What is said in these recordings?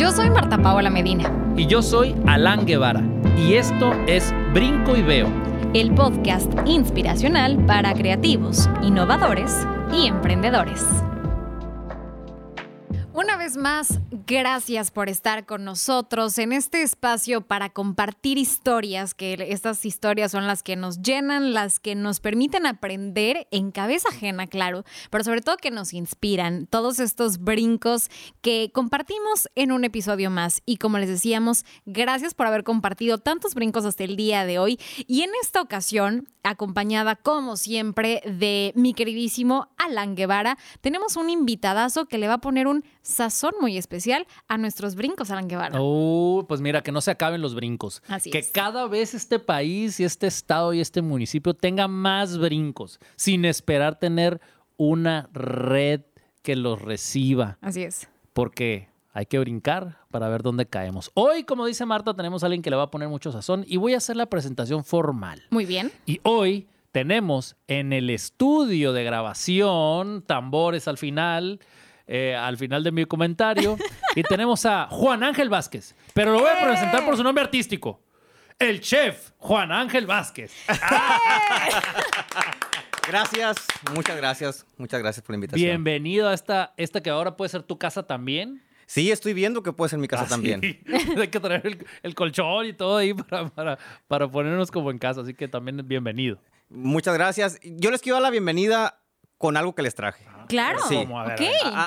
Yo soy Marta Paola Medina. Y yo soy Alan Guevara. Y esto es Brinco y Veo. El podcast inspiracional para creativos, innovadores y emprendedores. Una vez más, gracias por estar con nosotros en este espacio para compartir historias, que estas historias son las que nos llenan, las que nos permiten aprender en cabeza ajena, claro, pero sobre todo que nos inspiran. Todos estos brincos que compartimos en un episodio más. Y como les decíamos, gracias por haber compartido tantos brincos hasta el día de hoy. Y en esta ocasión, acompañada como siempre de mi queridísimo Alan Guevara, tenemos un invitadazo que le va a poner un sazón muy especial a nuestros brincos, Alan Guevara. Oh, pues mira, que no se acaben los brincos. Así que es. cada vez este país y este estado y este municipio tenga más brincos, sin esperar tener una red que los reciba. Así es. Porque hay que brincar para ver dónde caemos. Hoy, como dice Marta, tenemos a alguien que le va a poner mucho sazón y voy a hacer la presentación formal. Muy bien. Y hoy tenemos en el estudio de grabación, tambores al final, eh, al final de mi comentario, y tenemos a Juan Ángel Vázquez, pero lo voy a presentar por su nombre artístico. El chef Juan Ángel Vázquez. Gracias, muchas gracias, muchas gracias por la invitación. Bienvenido a esta, esta que ahora puede ser tu casa también. Sí, estoy viendo que puede ser mi casa Ah, también. sí. Hay que traer el, el colchón y todo ahí para, para, para ponernos como en casa, así que también bienvenido. Muchas gracias. Yo les quiero dar la bienvenida con algo que les traje. Claro. Sí. ¿Cómo? A ver,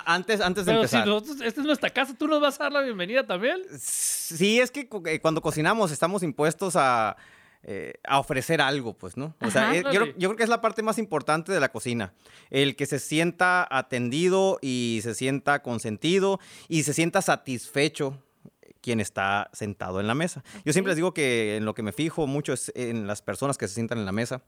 antes, antes de Pero si empezar. nosotros, esta es nuestra casa, ¿tú nos vas a dar la bienvenida también? Sí, es que eh, cuando cocinamos estamos impuestos a, eh, a ofrecer algo, pues, ¿no? O sea, Ajá. eh, yo, creo- yo creo que es la parte más importante de la cocina. El que se sienta atendido y se sienta consentido y se sienta satisfecho quien está sentado en la mesa. Yo siempre les digo que en lo que me fijo mucho es en las personas que se sientan en la mesa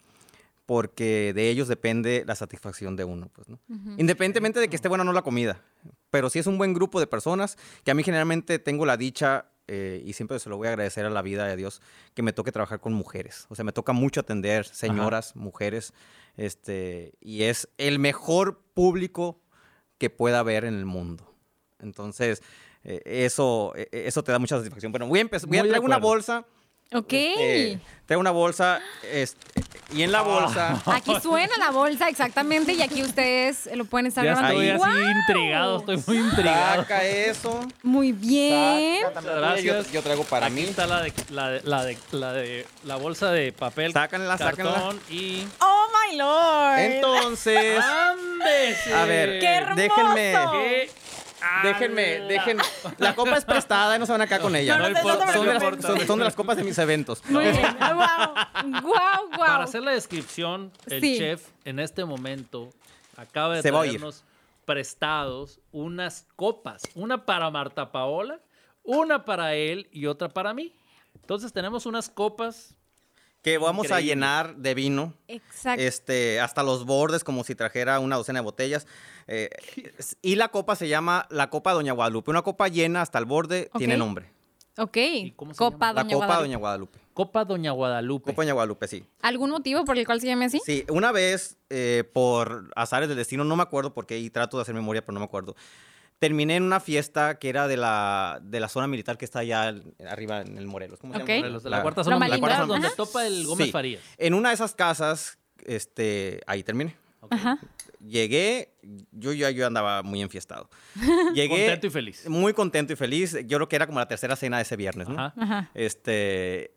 porque de ellos depende la satisfacción de uno, pues, ¿no? Independientemente de que esté buena o no la comida, pero si es un buen grupo de personas, que a mí generalmente tengo la dicha, eh, y siempre se lo voy a agradecer a la vida de Dios, que me toque trabajar con mujeres. O sea, me toca mucho atender señoras, mujeres, este, y es el mejor público que pueda haber en el mundo. Entonces, eh, eso, eh, eso te da mucha satisfacción. Bueno, voy a empezar, voy a traer una bolsa. Ok. este, traigo una bolsa, este, y en la bolsa... Aquí suena la bolsa exactamente y aquí ustedes lo pueden estar Ya grabando. estoy así intrigado, estoy muy intrigado. Saca eso. Muy bien. Saca también Gracias. Yo, yo traigo para Aquí mí. está la de, la de, la de, la de la bolsa de papel, Sácanla, sácanla. cartón y Oh my lord. Entonces, ¡Ándese! a ver, ¡Qué hermoso! déjenme, ¿Qué? Déjenme, ¡Ala! déjenme. La copa es prestada y no se van acá con ella. No, no, no, son, no te son de las, preocupes. son- son de las copas de mis eventos. Muy bien. Wow. Wow, Para wow. hacer la descripción, el Sí. chef en este momento acaba de Se traernos prestados unas copas, una para Marta Paola, una para él y otra para mí. Entonces tenemos unas copas Que vamos a llenar de vino. Exacto. Este, hasta los bordes, como si trajera una docena de botellas. Eh, y la copa se llama la Copa Doña Guadalupe. Una copa llena hasta el borde tiene nombre. ok. cómo se Copa La Doña Copa Guadalupe. Doña Guadalupe. Copa Doña Guadalupe. Copa Doña Guadalupe, sí. ¿Algún motivo por el cual se llame así? Sí, una vez, eh, por azares del destino, no me acuerdo porque ahí trato de hacer memoria, pero no me acuerdo. Terminé en una fiesta que era de la, de la zona militar que está allá al- arriba en el Morelos. ¿Cómo se Ok. llama? De la, La- cuarta zona militar, Ajá. donde topa el Gómez Sí. Farías. En una de esas casas, este, ahí terminé. Ajá. Llegué, yo ya yo andaba muy enfiestado. Llegué Contento y feliz. muy contento y feliz. Yo creo que era como la tercera cena de ese viernes, ¿no? Ajá. Ajá. Este,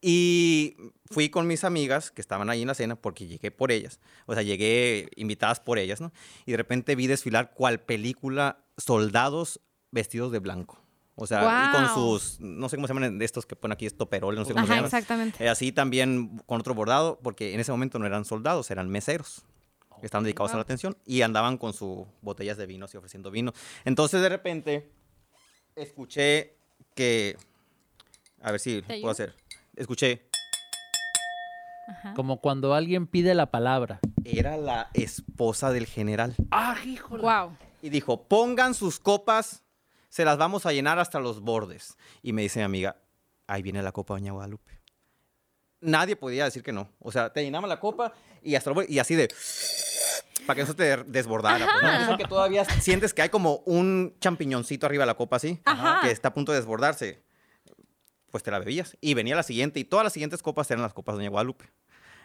y fui con mis amigas que estaban ahí en la cena porque llegué por ellas. O sea, llegué invitadas por ellas, ¿no? Y de repente vi desfilar cual película soldados vestidos de blanco. O sea, y con sus, no sé cómo se llaman de estos que ponen aquí, estoperoles, no sé cómo se llaman. exactamente. Eh, así también con otro bordado, porque en ese momento no eran soldados, eran meseros. que Estaban dedicados a la atención y andaban con sus botellas de vino y ofreciendo vino. Entonces, de repente, escuché que. A ver si puedo hacer. Escuché. Ajá. Como cuando alguien pide la palabra. Era la esposa del general. ¡Ah, híjole! Wow. Y dijo: pongan sus copas, se las vamos a llenar hasta los bordes. Y me dice mi amiga: ahí viene la copa Doña Guadalupe. Nadie podía decir que no. O sea, te llenaban la copa y hasta y así de. para que eso te desbordara. pues, ¿no? Eso que todavía sientes que hay como un champiñoncito arriba de la copa así, Ajá. que está a punto de desbordarse. Pues te la bebías. Y venía la siguiente, y todas las siguientes copas eran las copas de Doña Guadalupe.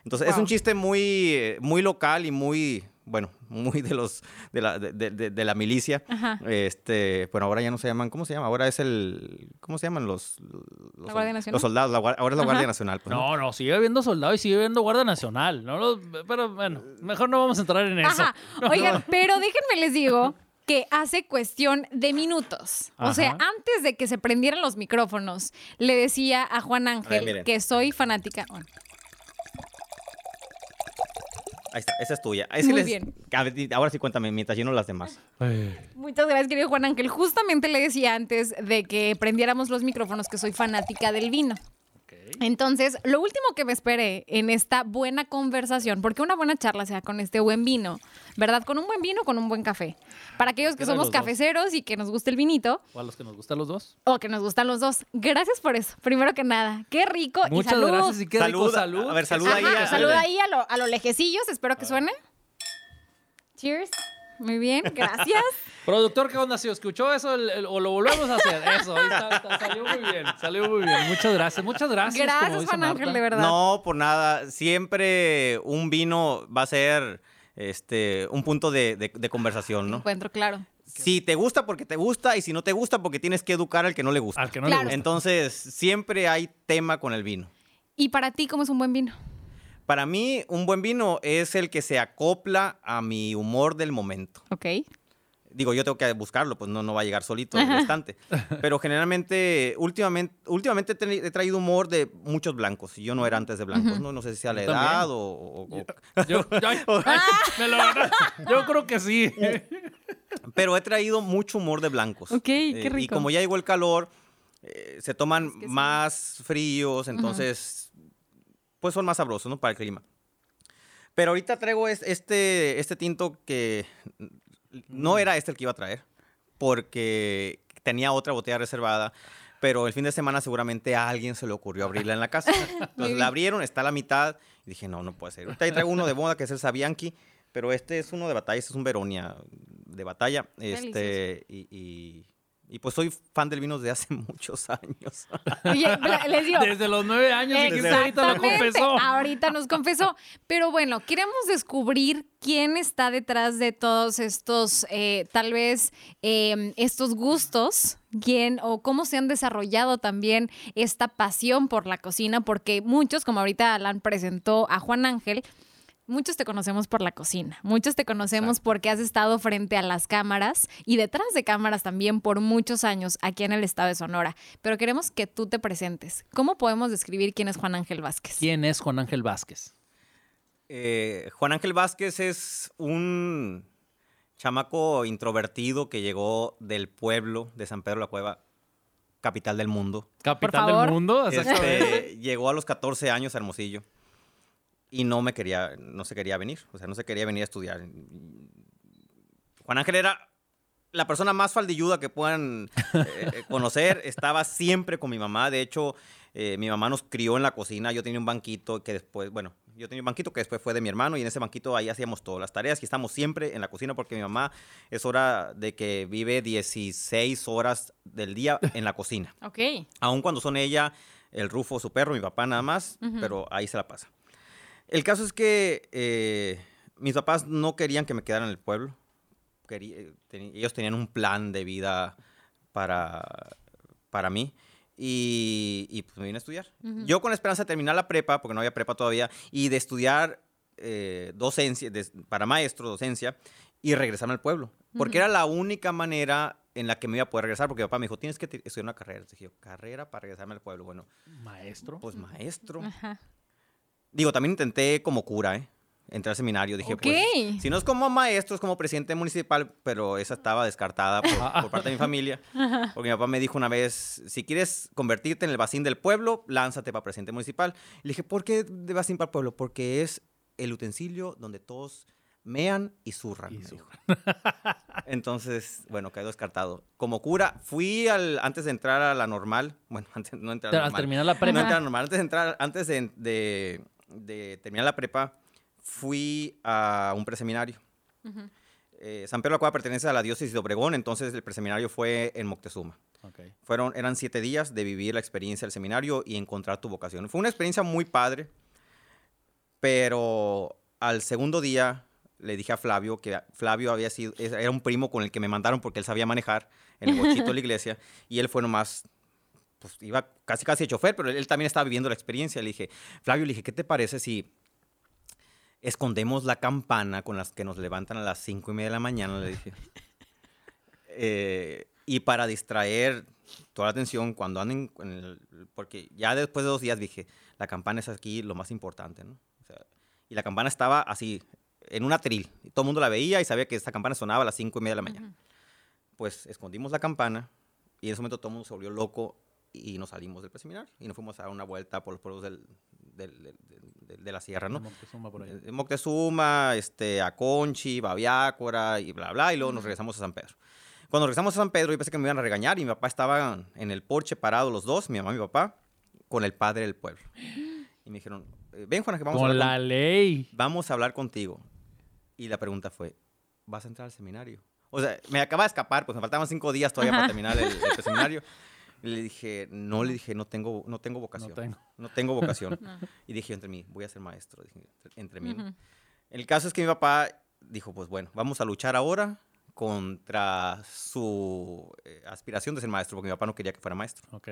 Entonces, es un chiste muy, eh, muy local y muy, bueno, muy de los, de la, de, de- de- de la milicia. Ajá. Este, bueno, ahora ya no se llaman, ¿cómo se llama? Ahora es el, ¿cómo se llaman los? los ¿La Guardia Nacional? Los soldados, la ahora es la Ajá. Guardia Nacional. pues, ¿no? No, no, sigue habiendo soldado y sigue habiendo Guardia Nacional. No pero bueno, mejor no vamos a entrar en eso. Ajá. Oigan, pero déjenme les digo que hace cuestión de minutos. O sea, antes de que se prendieran los micrófonos, le decía a Juan Ángel que soy fanática. Bueno, Ahí está, esa es tuya. Muy les- bien. a ver, ahora sí cuéntame, mientras lleno las demás. Muchas gracias, querido Juan Ángel. Justamente le decía antes de que prendiéramos los micrófonos que soy fanática del vino. Entonces, lo último que me esperé en esta buena conversación, porque una buena charla sea con este buen vino, ¿verdad? Con un buen vino, con un buen café. Para aquellos que somos dos. cafeceros y que nos gusta el vinito, ¿O a los que nos gustan los dos? o que nos gustan los dos. Gracias por eso, primero que nada. Qué rico y Muchas salud. gracias y qué rico Salud, salud. a ver, salud ahí, a- salud salud. ahí a lo, a lo lejecillos, espero que suene. Cheers. Muy bien, gracias. Productor, ¿qué onda? Si escuchó eso el- el- o lo volvemos a hacer. Eso, ahí está, está, salió muy bien, salió muy bien. Muchas gracias, muchas gracias. Gracias, Juan Ángel, Marta. de verdad. No, por nada. Siempre un vino va a ser este, un punto de, de- de conversación, ¿no? Encuentro, claro. Si te gusta porque te gusta y si no te gusta porque tienes que educar al que no le gusta. Al que no Claro. le gusta. Entonces, siempre hay tema con el vino. ¿Y para ti cómo es un buen vino? Para mí, un buen vino es el que se acopla a mi humor del momento. Ok. Digo, yo tengo que buscarlo, pues no, no va a llegar solito el estante. Pero generalmente, últimamente, últimamente he tra- he traído humor de muchos blancos. Y yo no era antes de blancos, ¿no? No sé si sea la Yo edad o... o- o- Yo, ay, me lo ganaste. Yo creo que sí. Pero he traído mucho humor de blancos. Ok, qué Eh, Y rico. como ya llegó el calor, eh, se toman que sí. más fríos, entonces, pues son más sabrosos, ¿no? Para el clima. Pero ahorita traigo es- este, este tinto que no era este el que iba a traer, porque tenía otra botella reservada. Pero el fin de semana seguramente a alguien se le ocurrió abrirla en la casa. Entonces la abrieron, está a la mitad. Y dije, no, no puede ser. Ahorita traigo uno de moda que es el Sabianchi. Pero este es uno de batalla, este es un Veronia de batalla. Este, y, y- y, pues soy fan del vino desde hace muchos años. Oye, bla- les digo. Desde los nueve años y que ahorita lo confesó. Ahorita nos confesó. Pero bueno, queremos descubrir quién está detrás de todos estos, eh, tal vez, eh, estos gustos, quién o cómo se han desarrollado también esta pasión por la cocina, porque muchos, como ahorita Alan presentó a Juan Ángel, Muchos te conocemos por la cocina, muchos te conocemos porque has estado frente a las cámaras y detrás de cámaras también por muchos años aquí en el estado de Sonora. Pero queremos que tú te presentes. ¿Cómo podemos describir quién es Juan Ángel Vázquez? ¿Quién es Juan Ángel Vázquez? Eh, Juan Ángel Vázquez es un chamaco introvertido que llegó del pueblo de San Pedro la Cueva, capital del mundo. Capital del mundo. Este, llegó a los 14 años a Hermosillo y no me quería, no se quería venir, o sea, no se quería venir a estudiar. Juan Ángel era la persona más faldilluda que puedan eh, eh, conocer, estaba siempre con mi mamá, de hecho, eh, mi mamá nos crió en la cocina, yo tenía un banquito que después, bueno, yo tenía un banquito que después fue de mi hermano y en ese banquito ahí hacíamos todas las tareas y estamos siempre en la cocina porque mi mamá es hora de que vive 16 horas del día en la cocina. Ok. Aun cuando son ella, el Rufo, su perro, mi papá nada más, pero ahí se la pasa. El caso es que eh, mis papás no querían que me quedara en el pueblo. Querí- eh, ellos tenían un plan de vida para, para mí. Y, y, pues me vine a estudiar. Yo con la esperanza de terminar la prepa, porque no había prepa todavía, y de estudiar eh, docencia, de- para maestro, docencia, y regresarme al pueblo. Porque era la única manera en la que me iba a poder regresar, porque mi papá me dijo, tienes que estudiar una carrera. Entonces dije, yo, carrera para regresarme al pueblo. Bueno, Maestro. pues maestro. Ajá. Digo, también intenté como cura, ¿eh? Entrar al seminario. Dije, Ok. pues, si no es como maestro, es como presidente municipal, pero esa estaba descartada por, por parte de mi familia. Porque mi papá me dijo una vez, si quieres convertirte en el vacín del pueblo, lánzate para presidente municipal. Y le dije, ¿por qué de vacín para el pueblo? Porque es el utensilio donde todos mean y zurran. Y. Entonces, bueno, quedó descartado. Como cura, fui al, antes de entrar a la normal, bueno, antes no entrar a la Al normal. terminar la No prepa. entrar a normal. Antes de entrar, antes de, de- de terminar la prepa, fui a un preseminario. Eh, San Pedro de la Cueva pertenece a la diócesis de Obregón, entonces el preseminario fue en Moctezuma. Fueron, eran siete días de vivir la experiencia del seminario y encontrar tu vocación. Fue una experiencia muy padre, pero al segundo día le dije a Flavio que Flavio había sido, era un primo con el que me mandaron porque él sabía manejar en el bochito de la iglesia y él fue nomás, pues iba casi casi de chofer, pero él también estaba viviendo la experiencia. Le dije, Flavio, le dije, ¿qué te parece si escondemos la campana con las que nos levantan a las cinco y media de la mañana? Le dije. Eh, y para distraer toda la atención cuando anden, en el- porque ya después de dos días dije, la campana es aquí lo más importante, ¿no? O sea, y la campana estaba así, en un atril, y todo el mundo la veía y sabía que esta campana sonaba a las cinco y media de la mañana. Pues escondimos la campana y en ese momento todo el mundo se volvió loco y nos salimos del preseminario y nos fuimos a dar una vuelta por los pueblos del- del- del- de la sierra, ¿no? Moctezuma por ahí. Moctezuma, este, Aconchi, Babiácora y bla, bla, y luego nos regresamos a San Pedro. Cuando regresamos a San Pedro, yo pensé que me iban a regañar y mi papá estaba en el porche parado los dos, mi mamá y mi papá, con el padre del pueblo. Y me dijeron, eh, ven Juana, que vamos a Con hablar la con- ley. vamos a hablar contigo. Y la pregunta fue, ¿vas a entrar al seminario? O sea, me acaba de escapar, pues me faltaban cinco días todavía para terminar el, el seminario. Y le dije, no, le dije, no tengo, no tengo vocación. tengo. No tengo vocación. Y dije, entre mí, voy a ser maestro. Dije, entre mí. El caso es que mi papá dijo, pues bueno, vamos a luchar ahora contra su eh, aspiración de ser maestro, porque mi papá no quería que fuera maestro. Ok.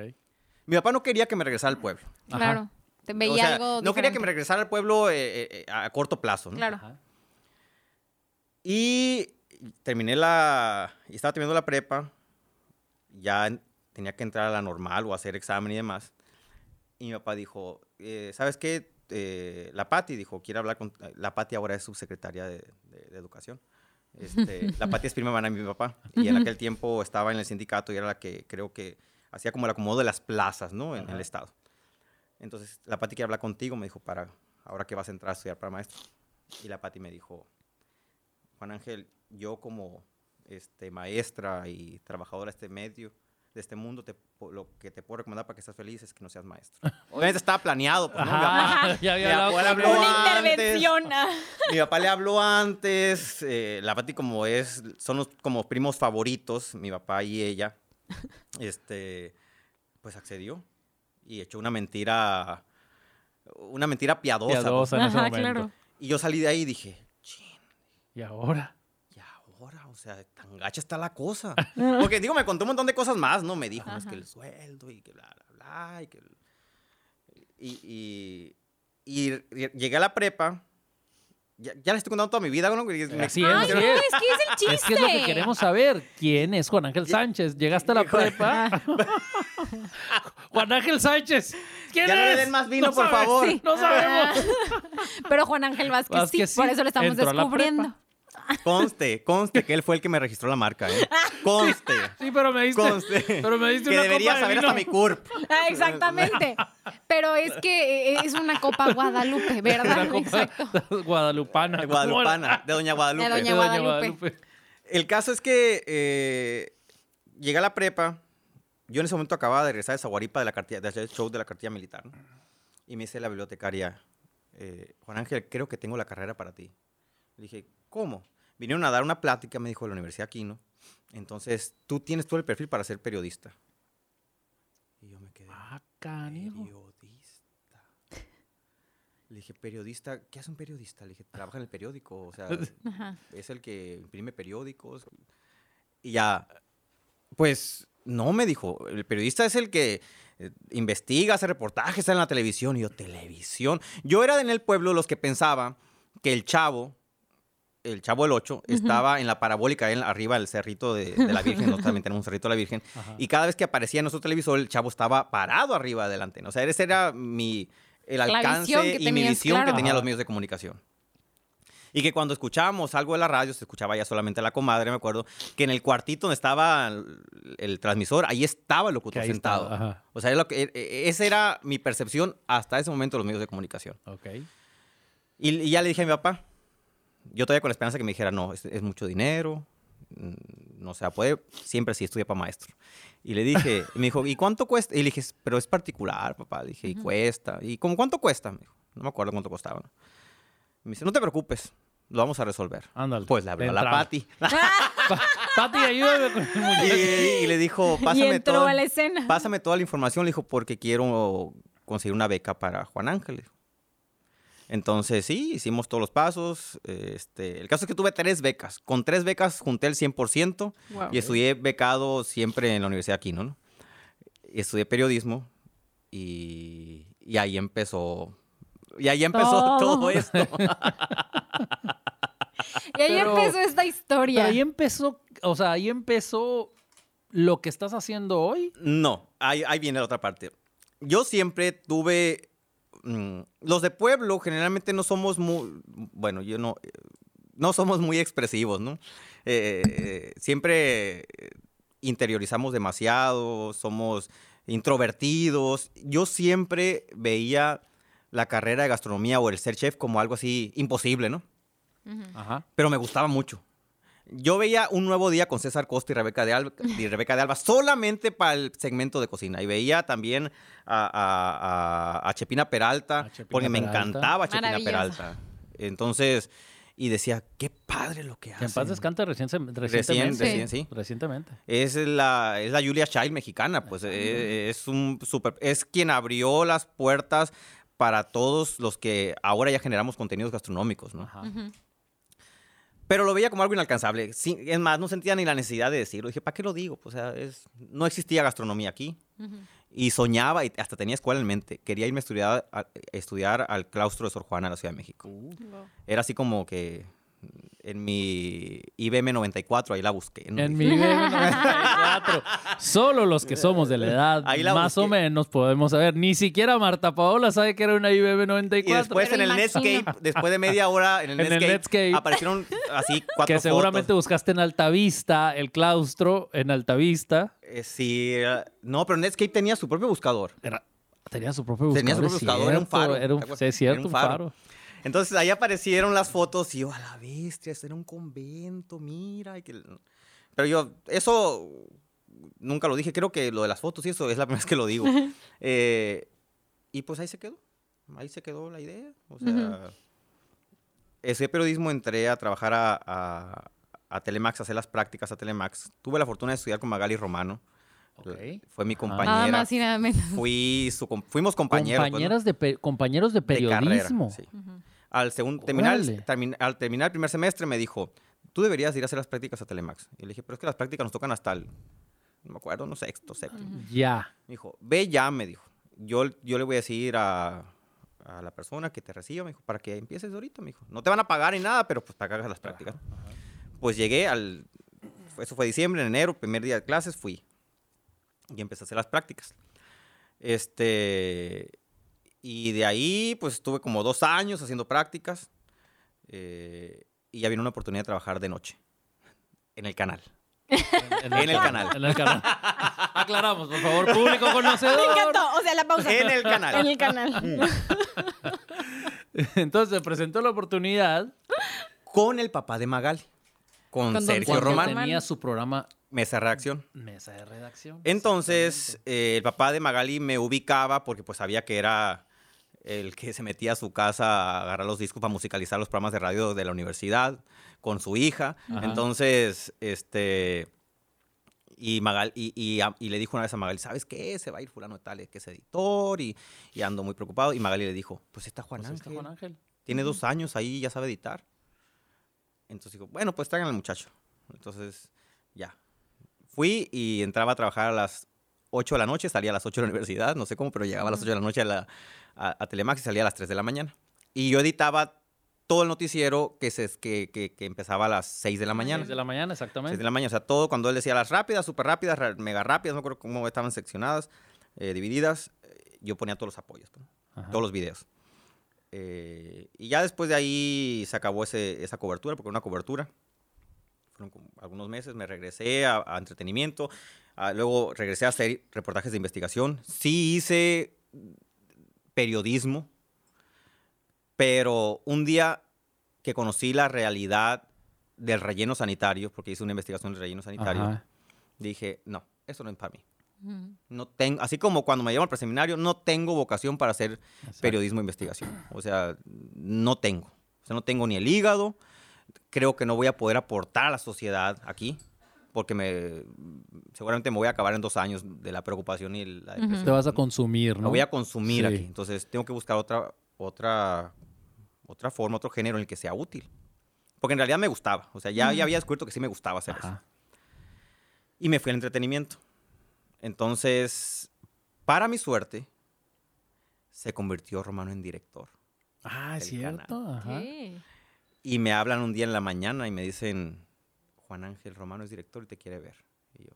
Mi papá no quería que me regresara al pueblo. Ajá. Claro. Te veía O sea, algo no quería que me regresara al pueblo eh, eh, a corto plazo. ¿no? Claro. Ajá. Y terminé la. y Estaba terminando la prepa. Ya tenía que entrar a la normal o hacer examen y demás. Y mi papá dijo: eh, ¿Sabes qué? Eh, la Pati dijo: Quiere hablar con. La Pati ahora es subsecretaria de, de- de Educación. Este, la Pati es prima hermana de mi papá. Y en aquel tiempo estaba en el sindicato y era la que creo que hacía como el acomodo de las plazas, ¿no? En Ajá. el estado. Entonces, la Pati quiere hablar contigo, me dijo, para ahora que vas a entrar a estudiar para maestro. Y la Pati me dijo, Juan Ángel, yo como este, maestra y trabajadora de este medio, de este mundo, te lo que te puedo recomendar para que estés feliz es que no seas maestro. Obviamente estaba planeado, pues, ¿no? Mi papá- Ajá, ya había mi hablado abuela con habló él. Una antes. intervención. mi papá le habló antes, eh, la Pati como es, son los, como primos favoritos, mi papá y ella, este, pues accedió y echó una mentira, una mentira piadosa. pues. Piadosa en ese Ajá, claro. Y yo salí de ahí y dije, chin, Y ahora. O sea, tan gacha está la cosa. Porque digo, me contó un montón de cosas más, ¿no? Me dijo, no, es que el sueldo y que bla, bla, bla, y que... el- Y, y, y llegué a la prepa. Ya, ya les estoy contando toda mi vida, ¿no? Me- Así es, así No, es. es que es el chiste. Es que es lo que queremos saber. ¿Quién es Juan Ángel Sánchez? Llegaste a la prepa. Juan Ángel Sánchez. ¿Quién Ya no es? le den más vino, No por sabes. favor. Sí. No sabemos. Pero Juan Ángel Vázquez, Vázquez sí, sí, por eso lo estamos entró a la descubriendo. Conste, conste que él fue el que me registró la marca, ¿eh? Conste. Sí, pero me diste. Conste. Pero me diste que una debería copa de saber vino. hasta mi CURP. Ah, exactamente. Pero es que eh, es una copa Guadalupe, ¿verdad? Una copa Exacto. guadalupana. De Guadalupana, de Doña Guadalupe. De Doña De Doña Guadalupe. El caso es que eh, llegué a la prepa. Yo en ese momento acababa de regresar de Zaguaripa de la cartilla, de hacer el show de la cartilla militar. ¿no? Y me dice la bibliotecaria, eh, Juan Ángel, creo que tengo la carrera para ti. Le dije, ¿cómo? Vinieron a dar una plática, me dijo, de la Universidad Aquino. Entonces, tú tienes todo el perfil para ser periodista. Y yo me quedé. Ah, canijo. Periodista. Le dije, periodista, ¿qué hace un periodista? Le dije, trabaja en el periódico, o sea, Ajá. es el que imprime periódicos. Y ya, pues, no me dijo, el periodista es el que eh, investiga, hace reportajes, está en la televisión. Y yo, televisión. Yo era en el pueblo los que pensaba que el chavo, el chavo del 8, estaba en la parabólica, en, arriba del cerrito de, de la Virgen. Nosotros también tenemos un cerrito de la Virgen. Ajá. Y cada vez que aparecía en nuestro televisor, el chavo estaba parado arriba de la antena. O sea, ese era mi, el alcance y mi visión claro. que tenían los medios de comunicación. Y que cuando escuchábamos algo de la radio, se escuchaba ya solamente la comadre, me acuerdo, que en el cuartito donde estaba el, el transmisor, ahí estaba el locutor sentado. estaba. O sea, es lo que, e- e- esa era mi percepción hasta ese momento de los medios de comunicación. Ok. Y, y ya le dije a mi papá, yo todavía con la esperanza que me dijera, no, es, es mucho dinero, mm, no se puede, siempre sí estudia para maestro. Y le dije, y me dijo, ¿y cuánto cuesta? Y le dije, pero es particular, papá. Le dije, y cuesta. ¿Y como cuánto cuesta? Me dijo, no me acuerdo cuánto costaba. ¿no? Me dice, no te preocupes, lo vamos a resolver. Ándale. Pues le habló a la Entraba. Pati. Ayúdame con el y, y le dijo, y pásame entró toda, a la escena. pásame toda la información. Le dijo, porque quiero conseguir una beca para Juan Ángel. Entonces, sí, hicimos todos los pasos. Este, el caso es que tuve tres becas. Con tres becas junté el 100% Wow. y estudié becado siempre en la Universidad de Aquino, ¿no? Estudié periodismo y, y ahí empezó... Y ahí empezó Todo. todo esto. Y ahí Pero- empezó esta historia. Pero ahí empezó, o sea, ahí empezó lo que estás haciendo hoy. No, ahí, ahí viene la otra parte. Yo siempre tuve... mm, los de pueblo generalmente no somos muy... Bueno, yo no... No somos muy expresivos, ¿no? Eh, eh, siempre eh, interiorizamos demasiado, somos introvertidos. Yo siempre veía la carrera de gastronomía o el ser chef como algo así imposible, ¿no? Ajá. pero me gustaba mucho. Yo veía un nuevo día con César Costa y Rebeca de Alba, y Rebeca de Alba solamente para el segmento de cocina. Y veía también a, a- a- a Chepina Peralta, A Chepina porque me encantaba Chepina. Peralta. Entonces, y decía, qué padre lo que hace. Que en paz descanse recien- Recién, recientemente. recién, sí. Recientemente. Es la, es la Julia Child mexicana, pues eh, es un super, es quien abrió las puertas para todos los que ahora ya generamos contenidos gastronómicos, ¿no? Ajá. Pero lo veía como algo inalcanzable. Sí, es más, no sentía ni la necesidad de decirlo. Dije, ¿para qué lo digo? Pues, o sea, es, no existía gastronomía aquí. Y soñaba y hasta tenía escuela en mente. Quería irme a estudiar, a- estudiar al claustro de Sor Juana en la Ciudad de México. Era así como que en mi IBM 94, ahí la busqué. ¿no? En mi BM94. Solo los que somos de la edad Ahí la más o menos podemos saber. Ni siquiera Marta Paola sabe que era una IBM 94. Y después Pero en el. Netscape, después de media hora en el En el Netscape, aparecieron así cuatro que seguramente fotos. buscaste en Altavista, el claustro en Altavista. Eh, sí, no, pero Netscape tenía su propio buscador. Era- tenía su propio buscador. Tenía su propio buscador, era un faro. Era un, sí, es cierto, era un un faro. Entonces ahí aparecieron las fotos y yo, a la bestia, esto era un convento, mira. y que- Pero yo, eso nunca lo dije, creo que lo de las fotos y eso es la primera vez que lo digo. Eh, y pues ahí se quedó, ahí se quedó la idea. O sea, ese periodismo entré a trabajar a, a- a Telemax, a hacer las prácticas a Telemax. Tuve la fortuna de estudiar con Magali Romano. Fue mi compañera. Nada más y nada menos. Fui su fuimos compañeros. pues, ¿no? Compañeras de pe- compañeros de de carrera, periodismo. sí. Al segundo, terminar, termin- al terminar el primer semestre me dijo, tú deberías ir a hacer las prácticas a Telemax. Y le dije, pero es que las prácticas nos tocan hasta el, no me acuerdo, no sexto, séptimo. Ya. Me dijo, ve ya, me dijo. Yo, yo le voy a decir a, a la persona que te reciba, me dijo, para que empieces ahorita, me dijo. No te van a pagar ni nada, pero pues para que hagas las prácticas. Pues llegué al, eso fue diciembre, en enero, primer día de clases, fui. Y empecé a hacer las prácticas. Este, y de ahí, pues estuve como dos años haciendo prácticas. eh, y ya vino una oportunidad de trabajar de noche. En el canal. En, En el canal. En el canal. Aclaramos, por favor, público conocedor. Me encantó. O sea, la pausa. En el canal. En el canal. Entonces se presentó la oportunidad Con el papá de Magali. Con, Con Sergio. Román. tenía su programa Mesa Reacción. Mesa de Redacción. Entonces, eh, el papá de Magali me ubicaba porque pues sabía que era el que se metía a su casa a agarrar los discos para musicalizar los programas de radio de la universidad con su hija. Ajá. Entonces, este... Y, Magal, y, y le dijo una vez a Magali, ¿sabes qué? Se va a ir fulano de tal, que es editor, y, y ando muy preocupado. Y Magali le dijo, pues está Juan Pues está Ángel. Juan Ángel. Tiene dos años ahí, ya sabe editar. Entonces digo, bueno, pues traigan al muchacho. Entonces, ya. Fui y entraba a trabajar a las 8 de la noche, salía a las 8 de la universidad, no sé cómo, pero llegaba a las 8 de la noche a, la, a, a Telemax y salía a las 3 de la mañana. Y yo editaba todo el noticiero que, se, que, que, que empezaba a las 6 de la mañana. Seis de la mañana, 6 exactamente. de la mañana, o sea, todo cuando él decía las rápidas, súper rápidas, mega rápidas, no acuerdo cómo estaban seccionadas, eh, divididas, eh, yo ponía todos los apoyos, Ajá. todos los videos. Eh, y ya después de ahí se acabó ese, esa cobertura, porque era una cobertura. Fueron como algunos meses, me regresé a, a entretenimiento, ah, luego regresé a hacer reportajes de investigación. Sí hice periodismo, pero un día que conocí la realidad del relleno sanitario, porque hice una investigación del relleno sanitario, Ajá. dije, no, eso no es para mí. No tengo, así como cuando me llaman al preseminario, no tengo vocación para hacer Exacto. periodismo de investigación. O sea, no tengo. O sea, no tengo ni el hígado, creo que no voy a poder aportar a la sociedad aquí, porque me, seguramente me voy a acabar en dos años de la preocupación y la depresión. Te vas a consumir, Me ¿no? voy a consumir Sí. aquí. Entonces tengo que buscar otra, otra, otra forma, otro género en el que sea útil. Porque en realidad me gustaba. O sea, ya, ya había descubierto que sí me gustaba hacer eso. Ajá. Y me fui al entretenimiento. Entonces, para mi suerte, se convirtió Romano en director. Ah, es cierto. Ajá. Ok. Y me hablan un día en la mañana y me dicen, Juan Ángel Romano es director y te quiere ver. Y yo,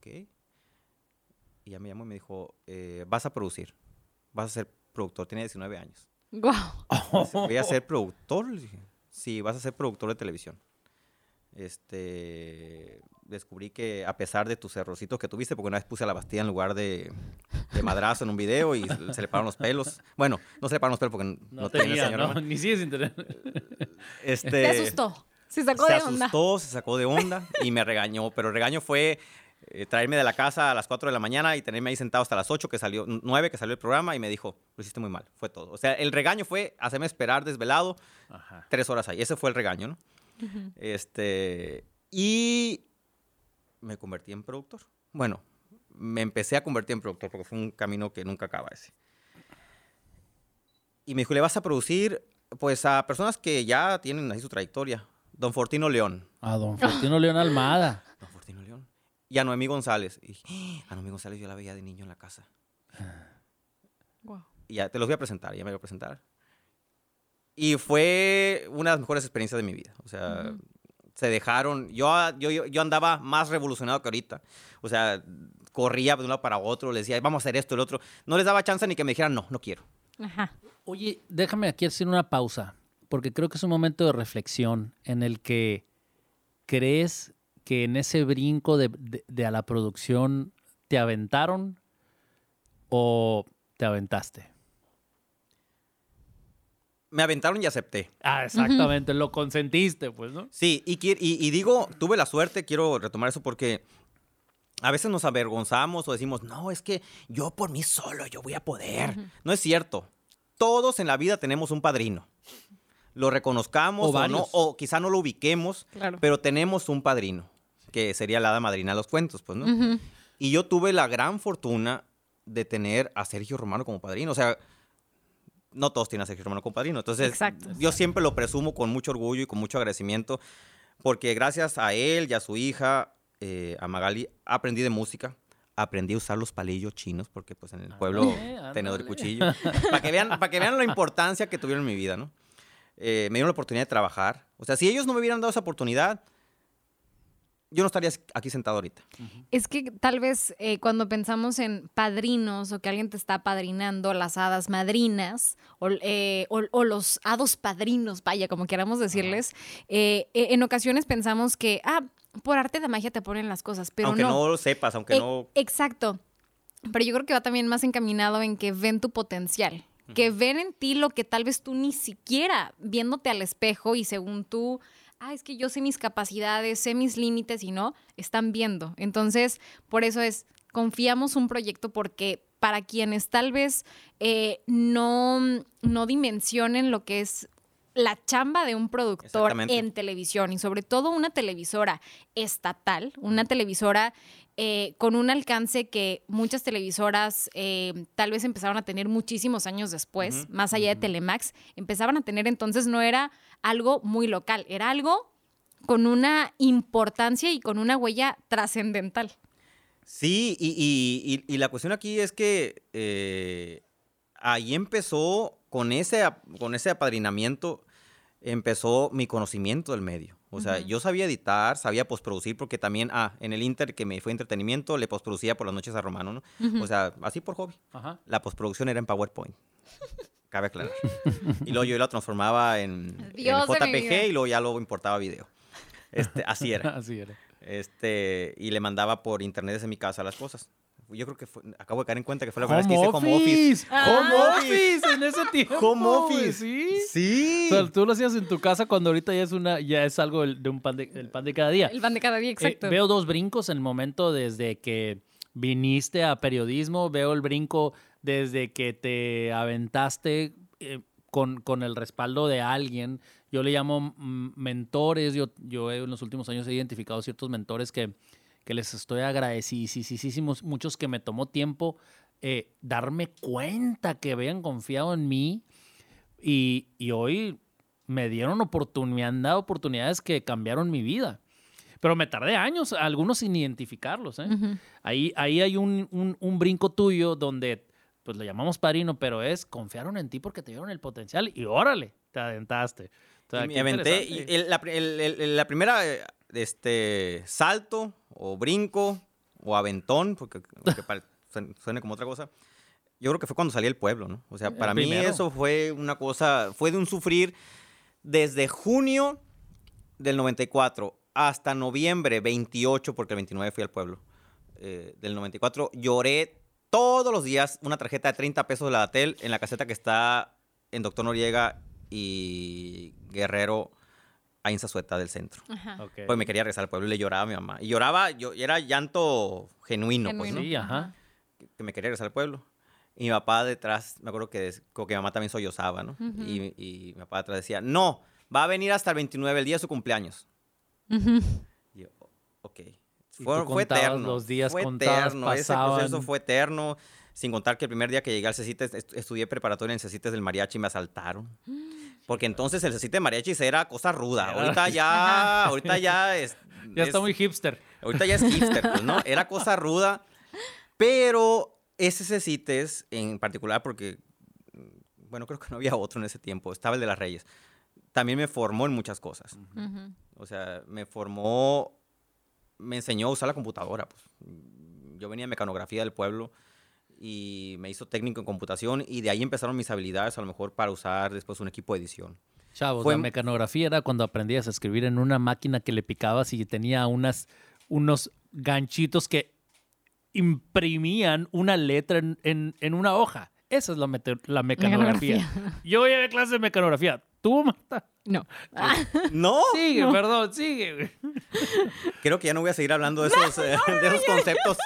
¿qué? Y ya me llamó y me dijo, "Eh, vas a producir, vas a ser productor, tiene 19 años. Guau. Dice, Voy a ser productor. Sí, vas a ser productor de televisión. Este, descubrí que a pesar de tus errorcitos que tuviste, porque una vez puse a la Bastilla en lugar de, de madrazo en un video y se, se le pararon los pelos. Bueno, no se le pararon los pelos porque no, No, tenía, señor. ¿no? Ni sigue sin tener. Este, Te asustó. Se sacó se de onda. asustó, se sacó de onda y me regañó. Pero el regaño fue eh, traerme de la casa a las 4 de la mañana y tenerme ahí sentado hasta las 8, que salió, 9 que salió el programa y me dijo, lo hiciste muy mal. Fue todo. O sea, el regaño fue hacerme esperar desvelado Ajá. tres horas ahí. Ese fue el regaño, ¿no? Este, y me convertí en productor. Bueno, me empecé a convertir en productor porque fue un camino que nunca acaba ese. Y me dijo, ¿le vas a producir? Pues a personas que ya tienen ahí su trayectoria. Don Fortino León. A don Fortino León Almada. Don Fortino León. Y a Noemí González. Y dije, "Ah, a Noemí González yo la veía de niño en la casa. Guau. Y ya te los voy a presentar, ya me voy a presentar. Y fue una de las mejores experiencias de mi vida. O sea, se dejaron. Yo, yo, yo- yo andaba más revolucionado que ahorita. O sea, corría de un lado para otro, les decía, vamos a hacer esto, el otro. No les daba chance ni que me dijeran, no, no quiero. Ajá. Oye, déjame aquí hacer una pausa, porque creo que es un momento de reflexión en el que crees que en ese brinco de, de- de a la producción te aventaron o te aventaste. Me aventaron y acepté. Ah, exactamente, lo consentiste, pues, ¿no? Sí, y, y, y digo, tuve la suerte, quiero retomar eso porque a veces nos avergonzamos o decimos, no, es que yo por mí solo, yo voy a poder. No es cierto. Todos en la vida tenemos un padrino. Lo reconozcamos O o, no, o quizá no lo ubiquemos, Claro. pero tenemos un padrino, que sería la hada madrina de los cuentos, pues, ¿no? Y yo tuve la gran fortuna de tener a Sergio Romano como padrino. O sea, no todos tienen a Sergio Romano como padrino. Entonces, Exacto. yo siempre lo presumo con mucho orgullo y con mucho agradecimiento, porque gracias a él y a su hija, eh, a Magali, aprendí de música. Aprendí a usar los palillos chinos, porque pues en el pueblo Ándale, tenedor y ándale. cuchillo. Para que, vean, para que vean la importancia que tuvieron en mi vida, ¿no? Eh, me dieron la oportunidad de trabajar. O sea, si ellos no me hubieran dado esa oportunidad, yo no estaría aquí sentado ahorita. Es que tal vez eh, cuando pensamos en padrinos o que alguien te está padrinando, las hadas madrinas o, eh, o- o los hados padrinos, vaya, como queramos decirles, eh, eh, en ocasiones pensamos que, ah, por arte de magia te ponen las cosas, pero aunque no. no. lo sepas, aunque E- no... Exacto. Pero yo creo que va también más encaminado en que ven tu potencial, que ven en ti lo que tal vez tú ni siquiera viéndote al espejo y según tú, ah, es que yo sé mis capacidades, sé mis límites y no, están viendo. Entonces, por eso es, confiamos un proyecto porque para quienes tal vez eh, no, no dimensionen lo que es la chamba de un productor en televisión y sobre todo una televisora estatal, una televisora eh, con un alcance que muchas televisoras eh, tal vez empezaron a tener muchísimos años después, más allá de Telemax, empezaban a tener entonces no era algo muy local, era algo con una importancia y con una huella trascendental. Sí, y, y- y- y la cuestión aquí es que eh, ahí empezó, con ese, con ese apadrinamiento, empezó mi conocimiento del medio. O sea, yo sabía editar, sabía postproducir, porque también, ah, en el Inter, que me fue entretenimiento, le postproducía por las noches a Romano, ¿no? O sea, así por hobby. Ajá. La postproducción era en PowerPoint. Cabe aclarar. y luego yo la transformaba en, en Dios. JPG y luego ya luego importaba video. Este, así era. Así era. Este, y le mandaba por internet desde mi casa las cosas. Yo creo que fue- acabo de caer en cuenta que fue la primera vez que hice home office. Ah. Home office en ese tiempo. Home office. Sí. Sí. O sea, tú lo hacías en tu casa cuando ahorita ya es una ya es algo de un pan de, el pan de cada día. El pan de cada día, Eh, exacto. veo dos brincos en el momento desde que viniste a periodismo, veo el brinco desde que te aventaste eh, con, con el respaldo de alguien yo le llamo mm, mentores, yo, yo en los últimos años he identificado ciertos mentores que, que les estoy agradecidísimos, muchos que me tomó tiempo eh, darme cuenta que habían confiado en mí y, y hoy me dieron oportunidad, me han dado oportunidades que cambiaron mi vida. Pero me tardé años, algunos sin identificarlos. ¿eh? ahí, ahí hay un, un, un, brinco tuyo donde, pues le llamamos padrino, pero es confiaron en ti porque te dieron el potencial y órale, te. O sea, me aventé. Y el, la, el, el, la, primera, este, salto o brinco o aventón, porque, porque suene como otra cosa. Yo creo que fue cuando salí del pueblo, ¿no? O sea, para mí eso fue una cosa, fue de un sufrir desde junio del 94 hasta noviembre 28, porque el 29 fui al pueblo, eh, del 94, lloré todos los días una tarjeta de 30 pesos de la Datel en la caseta que está en Doctor Noriega y Guerrero a Insazueta del centro. Pues me quería regresar al pueblo y le lloraba a mi mamá. Y lloraba, yo era llanto genuino, pues, Sí, ajá. Que, me quería regresar al pueblo. Y mi papá detrás, me acuerdo que, que mi mamá también sollozaba, ¿no? y, y mi papá detrás decía, no, va a venir hasta el 29, el día de su cumpleaños. yo, ok. Fue, fue eterno. Los días fue eterno. Ese proceso fue eterno. Sin contar que el primer día que llegué al CECITES, estudié preparatoria en CECITES del mariachi y me asaltaron. Porque entonces el CECITES de mariachi era cosa ruda. Ahorita ya, ahorita ya es... Ya está muy hipster. Ahorita ya es hipster, pues, ¿no? Era cosa ruda. Pero ese CECITES en particular, porque, bueno, creo que no había otro en ese tiempo, estaba el de las Reyes también me formó en muchas cosas. O sea, me formó, me enseñó a usar la computadora. Pues. Yo venía de mecanografía del pueblo y me hizo técnico en computación y de ahí empezaron mis habilidades a lo mejor para usar después un equipo de edición. Chavos, la mecanografía era cuando aprendías a escribir en una máquina que le picabas y tenía unas, unos ganchitos que imprimían una letra en, en, una hoja. Esa es la, la mecanografía. mecanografía. Yo voy a ver clase de mecanografía. ¿Tú, Marta? No. ¿No? Sigue, perdón, sigue. Creo que ya no voy a seguir hablando de esos, eh, de esos conceptos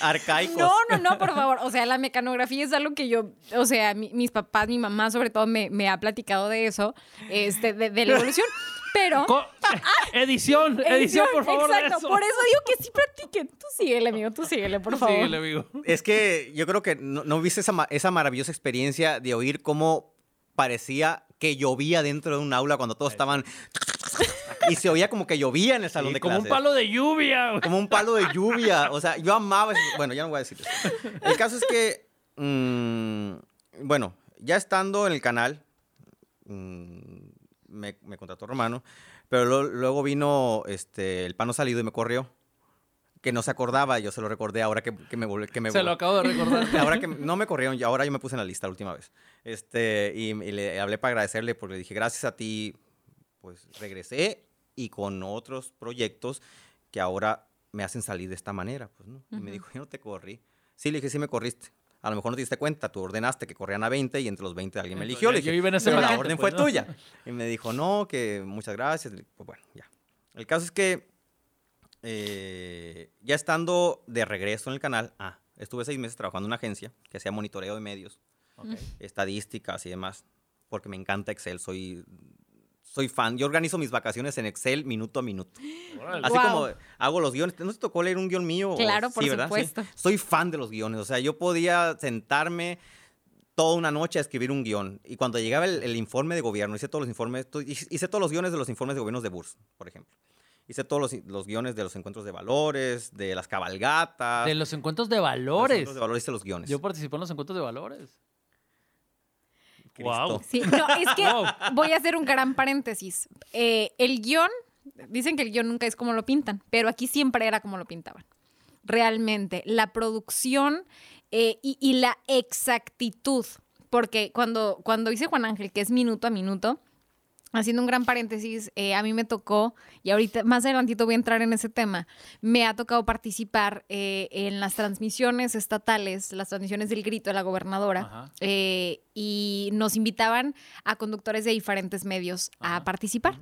arcaicos. No, no, no, por favor. O sea, la mecanografía es algo que yo, o sea, mis papás, mi mamá sobre todo me, me ha platicado de eso, este, de, la evolución. Pero. edición, edición, por favor. Exacto, por eso digo que sí practiquen. Tú síguele, amigo, tú síguele, por favor. Síguele, amigo. Es que yo creo que no, no viste esa, esa maravillosa experiencia de oír cómo parecía que llovía dentro de un aula cuando todos estaban... Y se oía como que llovía en el salón de clases. Como un palo de lluvia. Como un palo de lluvia. O sea, yo amaba... Bueno, ya no voy a decir eso. El caso es que... Mmm, bueno, ya estando en el canal, mmm, me, me, contrató Romano, pero lo, luego vino este, el pano salido y me corrió que no se acordaba, yo se lo recordé ahora que, que me que me Se lo acabo de recordar. ahora que no me corrieron, y ahora yo me puse en la lista la última vez. Este, y, le hablé para agradecerle porque le dije, gracias a ti, pues regresé y con otros proyectos que ahora me hacen salir de esta manera, pues, ¿no? Y me dijo, yo no te corrí. Sí, le dije, sí me corriste. A lo mejor no te diste cuenta, tú ordenaste que corrían a 20 y entre los 20 alguien me eligió. Le dije, yo pero la orden fue pues, tuya. Y me dijo, no, que muchas gracias. Pues bueno, ya. El caso es que eh, ya estando de regreso en el canal, ah, estuve seis meses trabajando en una agencia que hacía monitoreo de medios, estadísticas y demás, porque me encanta Excel, soy, soy fan. Yo organizo mis vacaciones en Excel minuto a minuto. Así como hago los guiones. ¿No te tocó leer un guion mío? Claro, por supuesto. Soy fan de los guiones, o sea, yo podía sentarme toda una noche a escribir un guion. Y cuando llegaba el, informe de gobierno, hice todos los informes, hice todos los guiones de los informes de gobiernos de Burs, por ejemplo. Hice todos los, los, guiones de los encuentros de valores, de las cabalgatas. De los encuentros de valores. Los encuentros de valores hice los guiones. Yo participé en los encuentros de valores. Wow. Sí, no, es que voy a hacer un gran paréntesis. Eh, el guion, dicen que el guion nunca es como lo pintan, pero aquí siempre era como lo pintaban. Realmente, la producción eh, y, y, la exactitud. Porque cuando, cuando hice Juan Ángel, que es minuto a minuto, Haciendo un gran paréntesis, eh, a mí me tocó, y ahorita más adelantito voy a entrar en ese tema, me ha tocado participar eh, en las transmisiones estatales, las transmisiones del grito de la gobernadora, eh, y nos invitaban a conductores de diferentes medios a participar.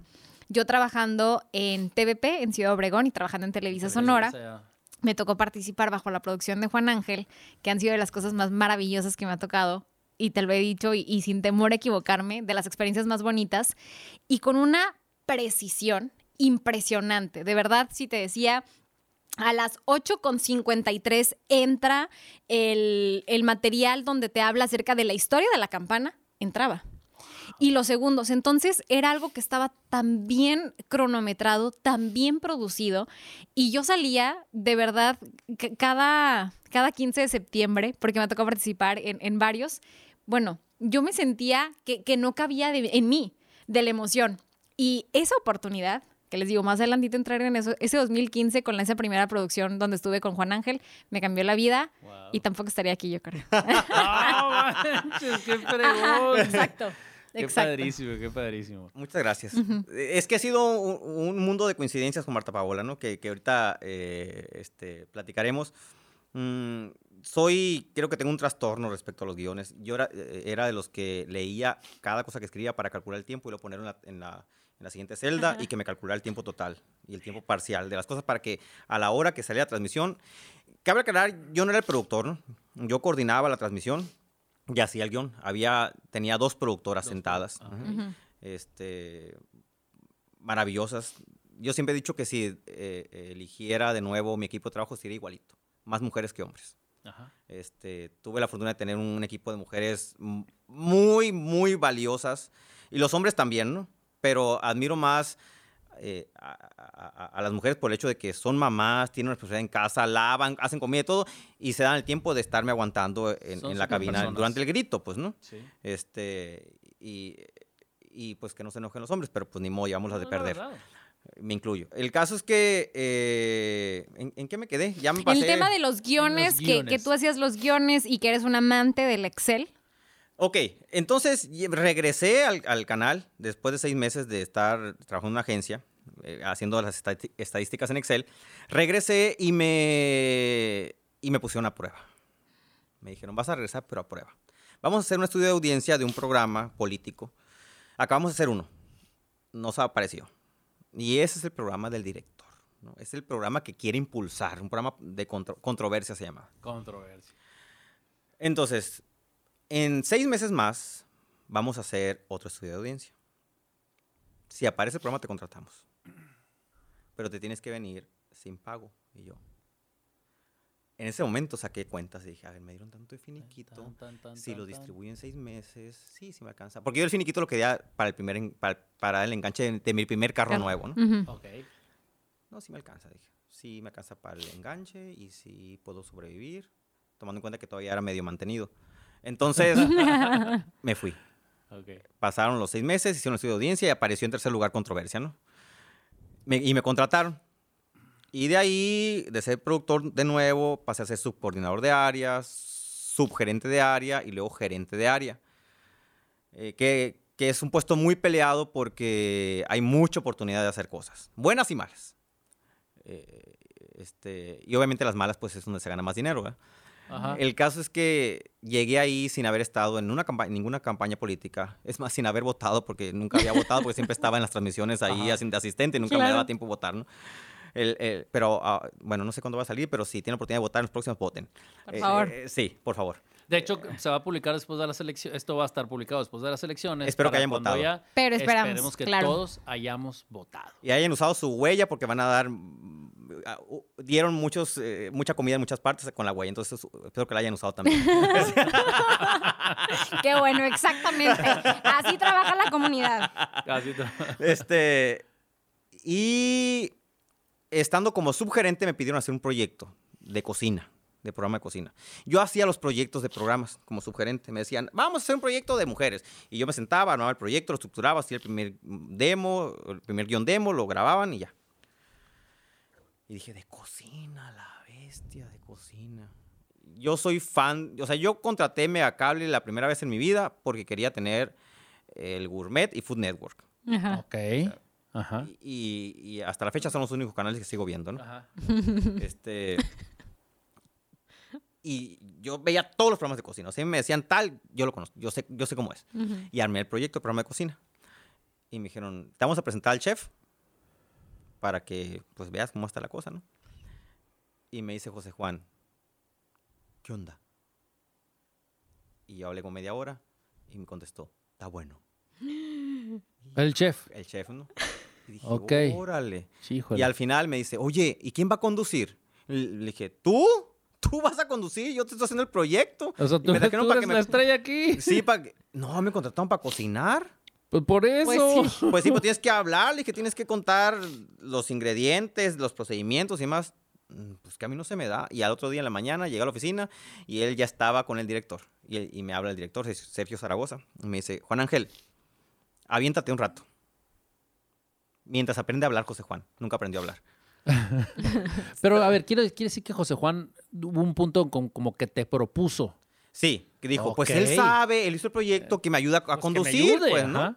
Yo trabajando en TVP, en Ciudad Obregón, y trabajando en Televisa Sonora. Me tocó participar bajo la producción de Juan Ángel, que han sido de las cosas más maravillosas que me ha tocado y te lo he dicho y, y sin temor a equivocarme, de las experiencias más bonitas y con una precisión impresionante. De verdad, si te decía, a las 8.53 entra el, el material donde te habla acerca de la historia de la campana, entraba. Y los segundos, entonces era algo que estaba tan bien cronometrado, tan bien producido, y yo salía de verdad cada, cada 15 de septiembre, porque me tocó participar en, en varios, bueno, yo me sentía que, que no cabía de- en mí de la emoción. Y esa oportunidad, que les digo, más adelantito entrar en eso, ese 2015 con esa primera producción donde estuve con Juan Ángel, me cambió la vida Wow. y tampoco estaría aquí, yo creo. ¡Qué fregón! exacto. Qué Exacto. padrísimo, qué padrísimo. Muchas gracias. Es que ha sido un, un mundo de coincidencias con Marta Paola, ¿no? Que, que ahorita eh, este, platicaremos. Mm, soy, creo que tengo un trastorno respecto a los guiones. Yo era, eh, era de los que leía cada cosa que escribía para calcular el tiempo y lo poner en la, en la, en la siguiente celda y que me calculara el tiempo total y el tiempo parcial de las cosas para que a la hora que salía la transmisión, cabe aclarar, yo no era el productor, ¿no? Yo coordinaba la transmisión y hacía el guion. Había, tenía dos productoras Dos sentadas. ajá. Este, maravillosas. Yo siempre he dicho que si eh, eligiera de nuevo mi equipo de trabajo sería igualito, más mujeres que hombres. Ajá. Este, tuve la fortuna de tener un equipo de mujeres muy, muy valiosas y los hombres también, ¿no? Pero admiro más eh, a, a- a- a las mujeres por el hecho de que son mamás, tienen una responsabilidad en casa, lavan, hacen comida y todo y se dan el tiempo de estarme aguantando en, la cabina durante el grito, pues, ¿no? Sí. Este, y, y pues que no se enojen los hombres, pero pues ni modo, llevamos las de No, perder. Me incluyo. El caso es que. eh, ¿en, en qué me quedé? Ya me pasé. El tema de los guiones, Que, tú hacías los guiones y que eres un amante del Excel. Ok, entonces regresé al, al canal después de seis meses de estar trabajando en una agencia, eh, haciendo las estadísticas en Excel. Regresé y me, y me pusieron a prueba. Me dijeron, vas a regresar, pero a prueba. Vamos a hacer un estudio de audiencia de un programa político. Acabamos de hacer uno. Nos apareció. Y ese es el programa del director. ¿no? Es el programa que quiere impulsar, un programa de contro- controversia se llama. Controversia. Entonces, en seis meses más vamos a hacer otro estudio de audiencia. Si aparece el programa, te contratamos. Pero te tienes que venir sin pago. Y yo. En ese momento saqué cuentas y dije, a ver, me dieron tanto de finiquito. Tan, tan, tan, Si tan, lo tan. distribuyo en seis meses, sí, sí me alcanza. Porque yo el finiquito lo quería para el, primer, para, para el enganche de, de mi primer carro Claro. nuevo, ¿no? Ujú. Ok. No, sí me alcanza, dije. Sí me alcanza para el enganche y sí puedo sobrevivir, tomando en cuenta que todavía era medio mantenido. Entonces, me fui. Ok. Pasaron los seis meses, hicieron un estudio de audiencia y apareció en tercer lugar controversia, ¿no? Me- y me contrataron. Y de ahí, de ser productor de nuevo, pasé a ser subcoordinador de áreas, subgerente de área y luego gerente de área. Eh, que, que es un puesto muy peleado porque hay mucha oportunidad de hacer cosas, buenas y malas. Eh, este, y obviamente las malas, pues es donde se gana más dinero, ¿verdad? Ajá. El caso es que llegué ahí sin haber estado en una campa- ninguna campaña política. Es más, sin haber votado, porque nunca había votado, porque siempre estaba en las transmisiones ahí haciendo de asistente y nunca me Claro. daba tiempo votar, ¿no? El- el- pero, ah, bueno, no sé cuándo va a salir, pero si tienen oportunidad de votar, en los próximos voten. Por favor. eh, sí, por favor. De hecho, se va a publicar después de las elecciones. Esto va a estar publicado después de las elecciones. Espero que hayan votado. ya Pero esperamos, Esperemos que claro. todos hayamos votado. Y hayan usado su huella porque van a dar... ah, Dieron muchos, eh, mucha comida en muchas partes con la huella, entonces espero que la hayan usado también. Qué bueno, exactamente. Así trabaja la comunidad. Así to- Este, y estando como subgerente me pidieron hacer un proyecto de cocina, de programa de cocina. Yo hacía los proyectos de programas como subgerente. Me decían, vamos a hacer un proyecto de mujeres. Y yo me sentaba, armaba el proyecto, lo estructuraba, hacía el primer demo, el primer guion demo, lo grababan y ya. Y dije, de cocina, la bestia de cocina. Yo soy fan, o sea, yo contraté Mega Cable la primera vez en mi vida porque quería tener el Gourmet y Food Network. Ajá. Ok. Ajá. Y, y hasta la fecha son los únicos canales que sigo viendo, ¿no? Ajá. Este. Y yo veía todos los programas de cocina. O sea, me decían tal, yo lo conozco, yo sé, yo sé cómo es. Y armé el proyecto de programa de cocina. Y me dijeron, te vamos a presentar al chef para que pues veas cómo está la cosa, ¿no? Y me dice José Juan, ¿qué onda? Y yo hablé con media hora y me contestó, está bueno. El chef. El chef, ¿no? Y dije, Ok. órale. Híjole. Y al final me dice, oye, ¿y quién va a conducir? Le dije, ¿tú? ¿Tú vas a conducir? Yo te estoy haciendo el proyecto. O sea, Y tú, me tú para eres que la me- estrella aquí. Sí, para que... No, me contrataron para cocinar. Pues por eso. Pues sí. Pues sí, pues tienes que hablarle, que tienes que contar los ingredientes, los procedimientos y más. Mm, Pues que a mí no se me da. Y al otro día en la mañana llegué a la oficina y él ya estaba con el director. Y, él- y me habla el director, Sergio Zaragoza. Y me dice, Juan Ángel, aviéntate un rato. Mientras aprende a hablar José Juan. Nunca aprendió a hablar. Pero a ver, quiere, quiere decir que José Juan hubo un punto con- como que te propuso. Sí, que dijo, pues él sabe, él hizo el proyecto que me ayuda a Pues conducir, ayude, pues, ¿no?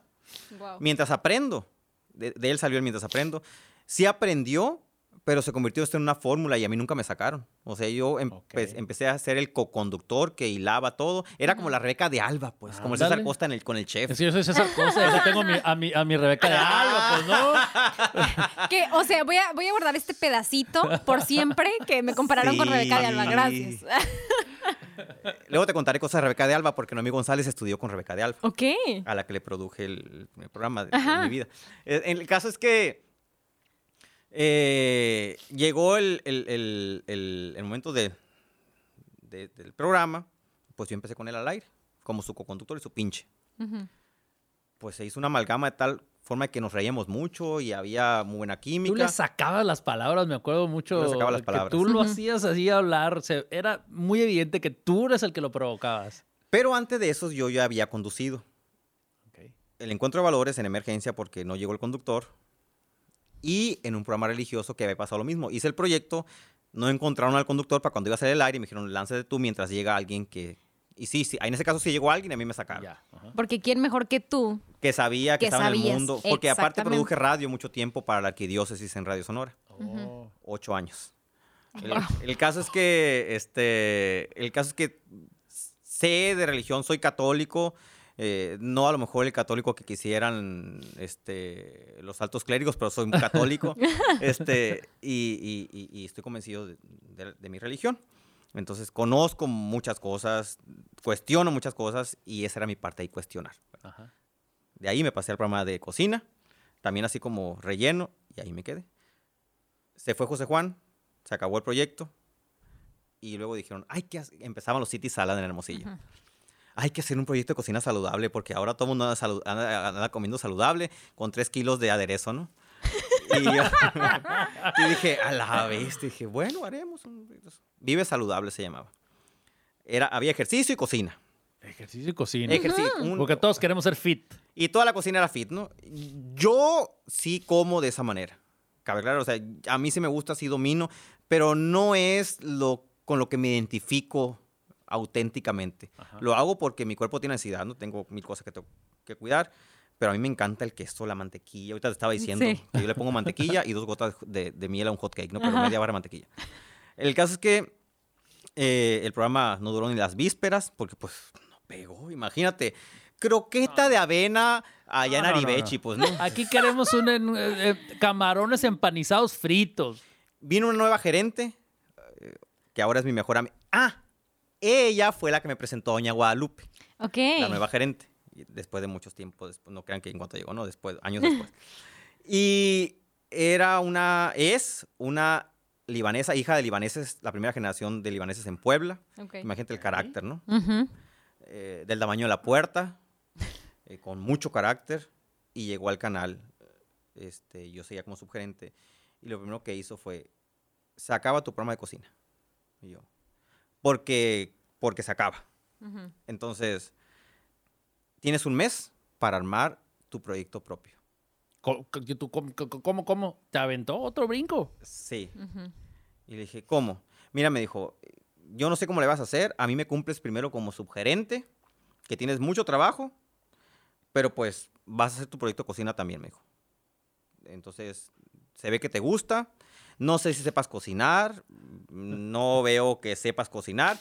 Wow. Mientras aprendo. De, de él salió el mientras aprendo. Sí aprendió, pero se convirtió esto en una fórmula y a mí nunca me sacaron. O sea, yo empe- empecé a ser el co-conductor que hilaba todo. Era como la Rebeca de Alba, pues, como el César. Costa en el, con el chef. Es que yo soy César Cosa, yo tengo mi- a, mi, a mi Rebeca de Alba, pues no. Que, o sea, voy a, voy a guardar este pedacito por siempre que me compararon con Rebeca de Alba. Gracias. Luego te contaré cosas de Rebeca de Alba porque Noemí González estudió con Rebeca de Alba. ok. a la que le produje el, el programa de, mi vida. En el caso es que eh, llegó el, el- el- el- el momento de, de- del programa, pues yo empecé con él al aire, como su coconductor y su pinche. Pues se hizo una amalgama de tal forma que nos reíamos mucho y había muy buena Tú química. le sacabas las palabras, me acuerdo mucho. Yo le sacaba las que palabras. tú lo hacías así hablar. era muy evidente que tú eres el que lo provocabas. Pero antes de eso yo ya había conducido. el encuentro de valores en emergencia porque no llegó el conductor y en un programa religioso que había pasado lo mismo. Hice el proyecto, no encontraron al conductor para cuando iba a salir el aire y me dijeron, lánzate tú mientras llega alguien que... Y sí, sí, en ese caso sí llegó alguien y a mí me sacaron. Ya. Porque quién mejor que tú. Que sabía que, Que estaba en el sabías, mundo. Porque aparte produje radio mucho tiempo para la arquidiócesis en Radio Sonora. Oh. Ocho años. El, el caso es que, este, el caso es que sé de religión, soy católico, eh, no a lo mejor el católico que quisieran este, los altos clérigos, pero soy un católico, este, y, y- y- y estoy convencido de, de- de mi religión. Entonces conozco muchas cosas, cuestiono muchas cosas y esa era mi parte ahí, cuestionar. Ajá. De ahí me pasé al programa de cocina, también así como relleno, y ahí me quedé. Se fue José Juan, se acabó el proyecto, y luego dijeron, hay que hacer-". empezaban los City Salad en Hermosillo. Hay que hacer un proyecto de cocina saludable, porque ahora todo el mundo anda, salu- anda- anda comiendo saludable con tres kilos de aderezo, ¿no? Y, yo- y dije, a la vez, dije, bueno, haremos un. Vive saludable se llamaba. Era, había ejercicio y cocina. Ejercicio y cocina. Ejercicio, un- Porque todos queremos ser fit. y toda la cocina era fit, ¿no? Yo sí como de esa manera. Cabe claro, o sea, a mí sí me gusta, sí domino, pero no es lo con lo que me identifico auténticamente. Lo hago porque mi cuerpo tiene ansiedad, ¿no? Tengo mil cosas que tengo que cuidar, pero a mí me encanta el queso, la mantequilla. Ahorita te estaba diciendo Sí. que yo le pongo mantequilla y dos gotas de, de miel a un hot cake, ¿no? Pero Ajá. media barra de mantequilla. El caso es que eh, el programa no duró ni las vísperas porque pues no pegó, imagínate. Croqueta de avena allá en No, Aribechi, no. pues no. Aquí queremos un, eh, eh, camarones empanizados fritos. Vino una nueva gerente, eh, que ahora es mi mejor amiga. Ah, ella fue la que me presentó a Doña Guadalupe, Ok. la nueva gerente. Después de muchos tiempos, después, no crean que en cuanto llegó, no, después, años después. Y era una, es una libanesa, hija de libaneses, la primera generación de libaneses en Puebla. Ok. Imagínate el carácter, ¿no? Eh, del tamaño de la puerta, eh, con mucho carácter, y llegó al canal. Este, yo seguía como subgerente, y lo primero que hizo fue, se acaba tu programa de cocina. Y yo, porque, porque se acaba. Entonces, tienes un mes para armar tu proyecto propio. ¿Cómo, cómo? ¿Te aventó otro brinco? Sí. Y le dije, ¿cómo? Mira, me dijo, yo no sé cómo le vas a hacer, a mí me cumples primero como subgerente, que tienes mucho trabajo, pero pues vas a hacer tu proyecto de cocina también, me dijo. Entonces, se ve que te gusta, no sé si sepas cocinar, no veo que sepas cocinar,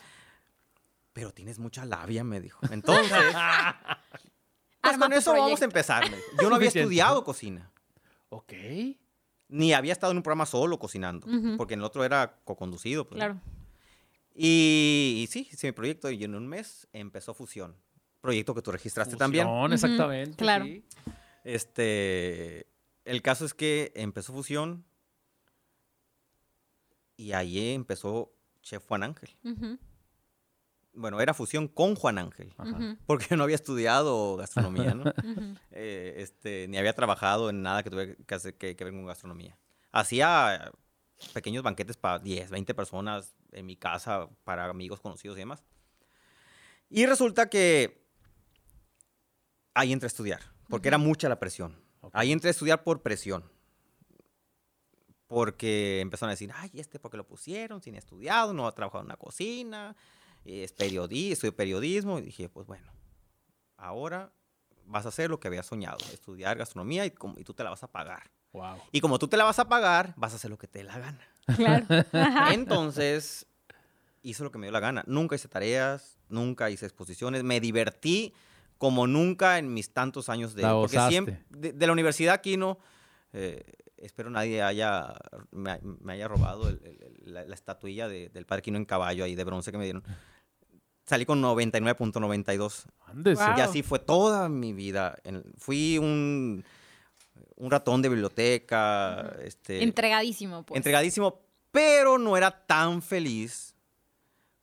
pero tienes mucha labia, me dijo. Entonces, pues con eso vamos a empezar. Yo no había estudiado cocina Ok. ni había estado en un programa solo cocinando, porque en el otro era co-conducido. pues. Claro. Y, y sí, hice mi proyecto y en un mes empezó Fusión. Proyecto que tú registraste también. Fusión, Ujú, exactamente. claro. sí. Este, el caso es que empezó Fusión y ahí empezó Chef Juan Ángel. Bueno, era Fusión con Juan Ángel, porque no había estudiado gastronomía, ¿no? Eh, este, ni había trabajado en nada que tuviera que, hacer- que- que ver con gastronomía. Hacía pequeños banquetes para 10, 20 personas en mi casa, para amigos conocidos y demás. Y resulta que ahí entré a estudiar, porque era mucha la presión. Ahí entré a estudiar por presión. Porque empezaron a decir, ay, este porque lo pusieron sin estudiado, no ha trabajado en una cocina, es periodista, estudio periodismo. Y dije, pues bueno, ahora vas a hacer lo que habías soñado, estudiar gastronomía y, como- y tú te la vas a pagar. Wow. Y como tú te la vas a pagar, vas a hacer lo que te dé la gana. Claro. Entonces, hice lo que me dio la gana. Nunca hice tareas, nunca hice exposiciones. Me divertí como nunca en mis tantos años de... La porque siempre, de, de la universidad aquí no... eh, espero nadie haya, me, ha- me haya robado el- el- el- la, la estatuilla de- del padre Quino en caballo ahí de bronce que me dieron. Salí con 99.92. Ándese. Wow. Y así fue toda mi vida. En- fui un, un ratón de biblioteca. este, Entregadísimo, pues. entregadísimo, pero no era tan feliz.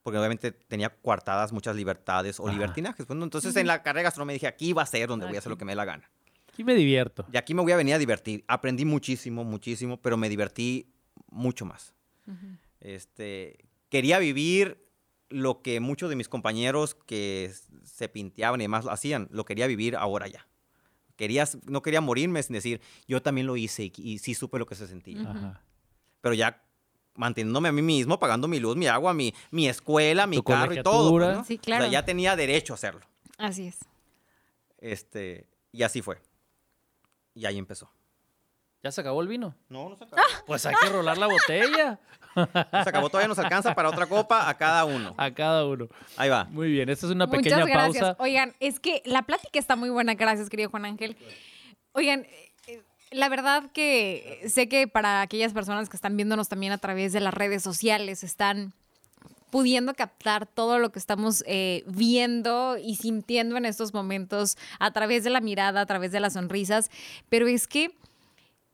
Porque obviamente tenía coartadas muchas libertades o Ajá. libertinajes. Bueno, entonces en la carrera de gastronomía dije, aquí va a ser donde voy a hacer lo que me dé la gana. Aquí me divierto. Y aquí me voy a venir a divertir. Aprendí muchísimo, muchísimo, pero me divertí mucho más. Este, quería vivir lo que muchos de mis compañeros que se pinteaban y demás lo hacían, lo quería vivir ahora ya. Quería, no quería morirme sin decir, yo también lo hice y, y sí supe lo que se sentía. Pero ya manteniéndome a mí mismo, pagando mi luz, mi agua, mi, mi escuela, mi Tu carro y todo. pues. ¿no? Sí, O claro. sea, ya tenía derecho a hacerlo. Así es. Este, y así fue. Y ahí empezó. ¿Ya se acabó el vino? No, no se acabó. Pues hay que rolar la botella se acabó, todavía nos alcanza para otra copa a cada uno. a cada uno. Ahí va. Muy bien, esta es una Muchas pequeña gracias. pausa. Oigan, es que la plática está muy buena. Gracias, querido Juan Ángel. Oigan, eh, la verdad que sé que para aquellas personas que están viéndonos también a través de las redes sociales, están pudiendo captar todo lo que estamos eh, viendo y sintiendo en estos momentos a través de la mirada, a través de las sonrisas. Pero es que,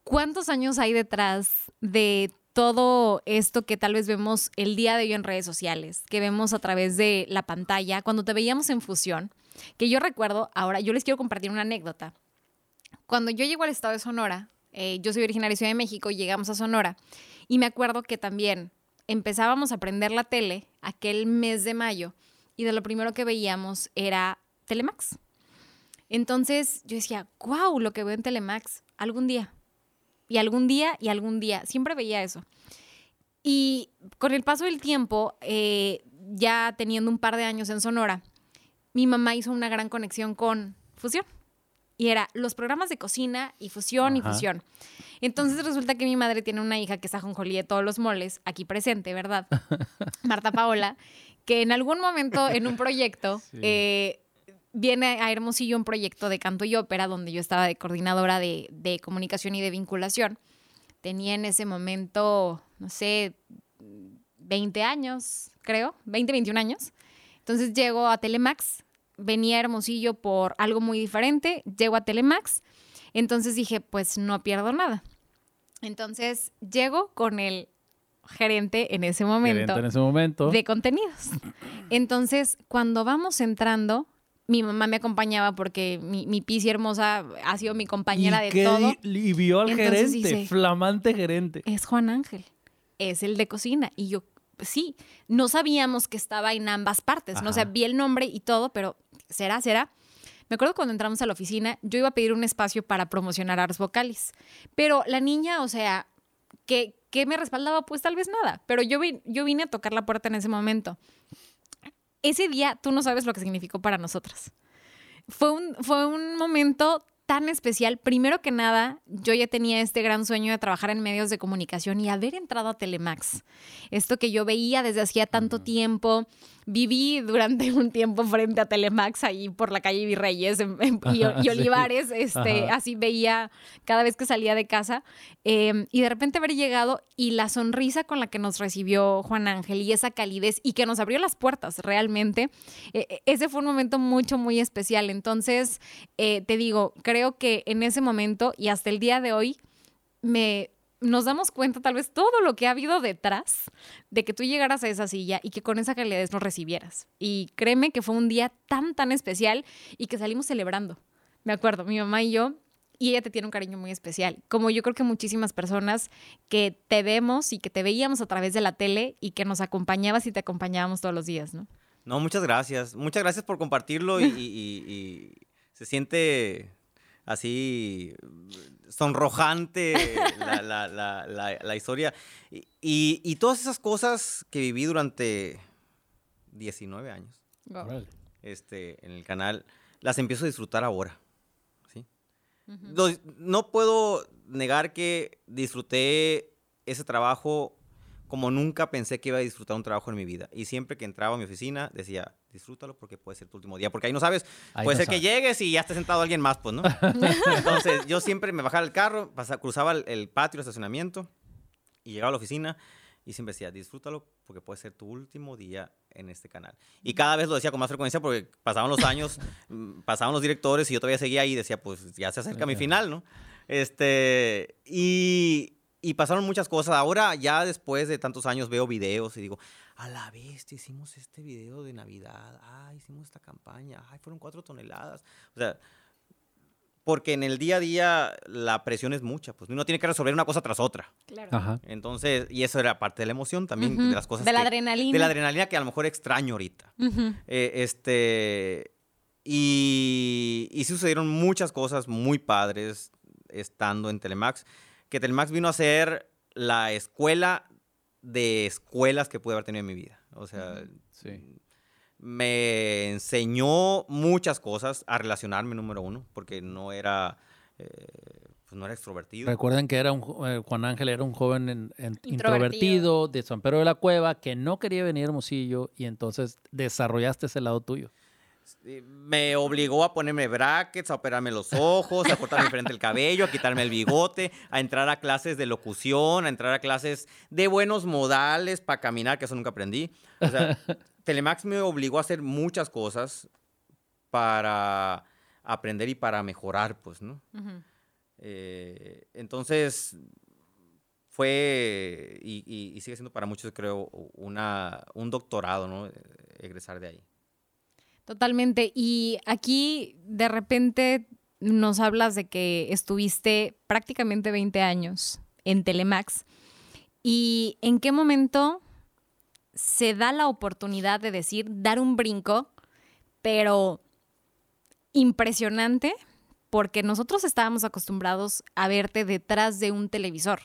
¿cuántos años hay detrás de todo esto que tal vez vemos el día de hoy en redes sociales, que vemos a través de la pantalla, cuando te veíamos en fusión? Que yo recuerdo, ahora yo les quiero compartir una anécdota. Cuando yo llego al estado de Sonora, eh, yo soy originaria de Ciudad de México, llegamos a Sonora y me acuerdo que también empezábamos a prender la tele aquel mes de mayo y de lo primero que veíamos era Telemax. Entonces yo decía, wow, lo que veo en Telemax, algún día. Y algún día, y algún día. Siempre veía eso. Y con el paso del tiempo, eh, ya teniendo un par de años en Sonora, mi mamá hizo una gran conexión con Fusión. Y era los programas de cocina y fusión y fusión. Entonces resulta que mi madre tiene una hija que es ajonjolí de todos los moles, aquí presente, ¿verdad? Marta Paola, que en algún momento en un proyecto Sí. eh, viene a Hermosillo un proyecto de canto y ópera donde yo estaba de coordinadora de, de comunicación y de vinculación. Tenía en ese momento, no sé, 20 años, creo, 20, 21 años. Entonces llego a Telemax, venía a Hermosillo por algo muy diferente, llego a Telemax, entonces dije, pues no pierdo nada. Entonces llego con el gerente en ese momento Gerente en ese momento. de contenidos. Entonces, cuando vamos entrando, mi mamá me acompañaba porque mi, mi Pisi hermosa ha sido mi compañera ¿Y de todo. Y vio al Entonces gerente, dice- flamante gerente. Es Juan Ángel, es el de cocina. Y yo, sí, no sabíamos que estaba en ambas partes, ¿no? O sea, vi el nombre y todo, pero ¿será, será? Me acuerdo cuando entramos a la oficina, yo iba a pedir un espacio para promocionar Ars Vocalis. Pero la niña, o sea, ¿qué, qué me respaldaba? Pues tal vez nada. Pero yo, vi- yo vine a tocar la puerta en ese momento. Ese día tú no sabes lo que significó para nosotras. Fue un, fue un momento tan especial. Primero que nada, yo ya tenía este gran sueño de trabajar en medios de comunicación y haber entrado a Telemax. Esto que yo veía desde hacía tanto tiempo, viví durante un tiempo frente a Telemax ahí por la calle Virreyes en- en- y, y Sí. Olivares, este, Ajá. así veía cada vez que salía de casa eh, y de repente haber llegado y la sonrisa con la que nos recibió Juan Ángel y esa calidez y que nos abrió las puertas realmente, eh, eh, ese fue un momento mucho, muy especial. Entonces, eh, te digo, creo que en ese momento y hasta el día de hoy me nos damos cuenta tal vez todo lo que ha habido detrás de que tú llegaras a esa silla y que con esa calidez nos recibieras. Y créeme que fue un día tan, tan especial y que salimos celebrando. Me acuerdo, mi mamá y yo, y ella te tiene un cariño muy especial. Como yo creo que muchísimas personas que te vemos y que te veíamos a través de la tele y que nos acompañabas y te acompañábamos todos los días, ¿no? No, muchas gracias. Muchas gracias por compartirlo y, y- se siente así sonrojante la, la- la- la- la historia. Y, y- y todas esas cosas que viví durante 19 años este, en el canal, las empiezo a disfrutar ahora. ¿sí? Lo- no puedo negar que disfruté ese trabajo como nunca pensé que iba a disfrutar un trabajo en mi vida. Y siempre que entraba a mi oficina decía, disfrútalo porque puede ser tu último día. Porque ahí no sabes, Ahí puede no ser que llegues y ya esté sentado alguien más, pues, ¿no? Entonces yo siempre me bajaba del carro, pasa- cruzaba el, el patio, el estacionamiento y llegaba a la oficina y siempre decía, disfrútalo porque puede ser tu último día en este canal. Y cada vez lo decía con más frecuencia porque pasaban los años, mm, pasaban los directores y yo todavía seguía ahí y decía, pues ya se acerca mi final, ¿no? Este, y, y pasaron muchas cosas. Ahora ya después de tantos años veo videos y digo, a la bestia, hicimos este video de Navidad, ah, hicimos esta campaña, ay, fueron cuatro toneladas. O sea, porque en el día a día la presión es mucha, pues uno tiene que resolver una cosa tras otra. Claro. Ajá. Entonces, y eso era parte de la emoción también, de las cosas de la que- adrenalina. De la adrenalina que a lo mejor extraño ahorita. Eh, este, y, y sucedieron muchas cosas muy padres estando en Telemax, que Telemax vino a ser la escuela de escuelas que pude haber tenido en mi vida. O sea, Sí. me enseñó muchas cosas a relacionarme, número uno, porque no era, eh, pues no era extrovertido. Recuerden que era un, eh, Juan Ángel era un joven en- en- Introvertido. introvertido de San Pedro de la Cueva que no quería venir a Hermosillo y entonces desarrollaste ese lado tuyo. Me obligó a ponerme brackets, a operarme los ojos, a cortarme frente el cabello, a quitarme el bigote, a entrar a clases de locución, a entrar a clases de buenos modales para caminar, que eso nunca aprendí. O sea, Telemax me obligó a hacer muchas cosas para aprender y para mejorar, pues, ¿no? Eh, entonces, fue y, y- y sigue siendo para muchos, creo, una, un doctorado, ¿no? Eh, Egresar de ahí. Totalmente. Y aquí de repente nos hablas de que estuviste prácticamente 20 años en Telemax. ¿Y en qué momento se da la oportunidad de decir, dar un brinco, pero impresionante? Porque nosotros estábamos acostumbrados a verte detrás de un televisor.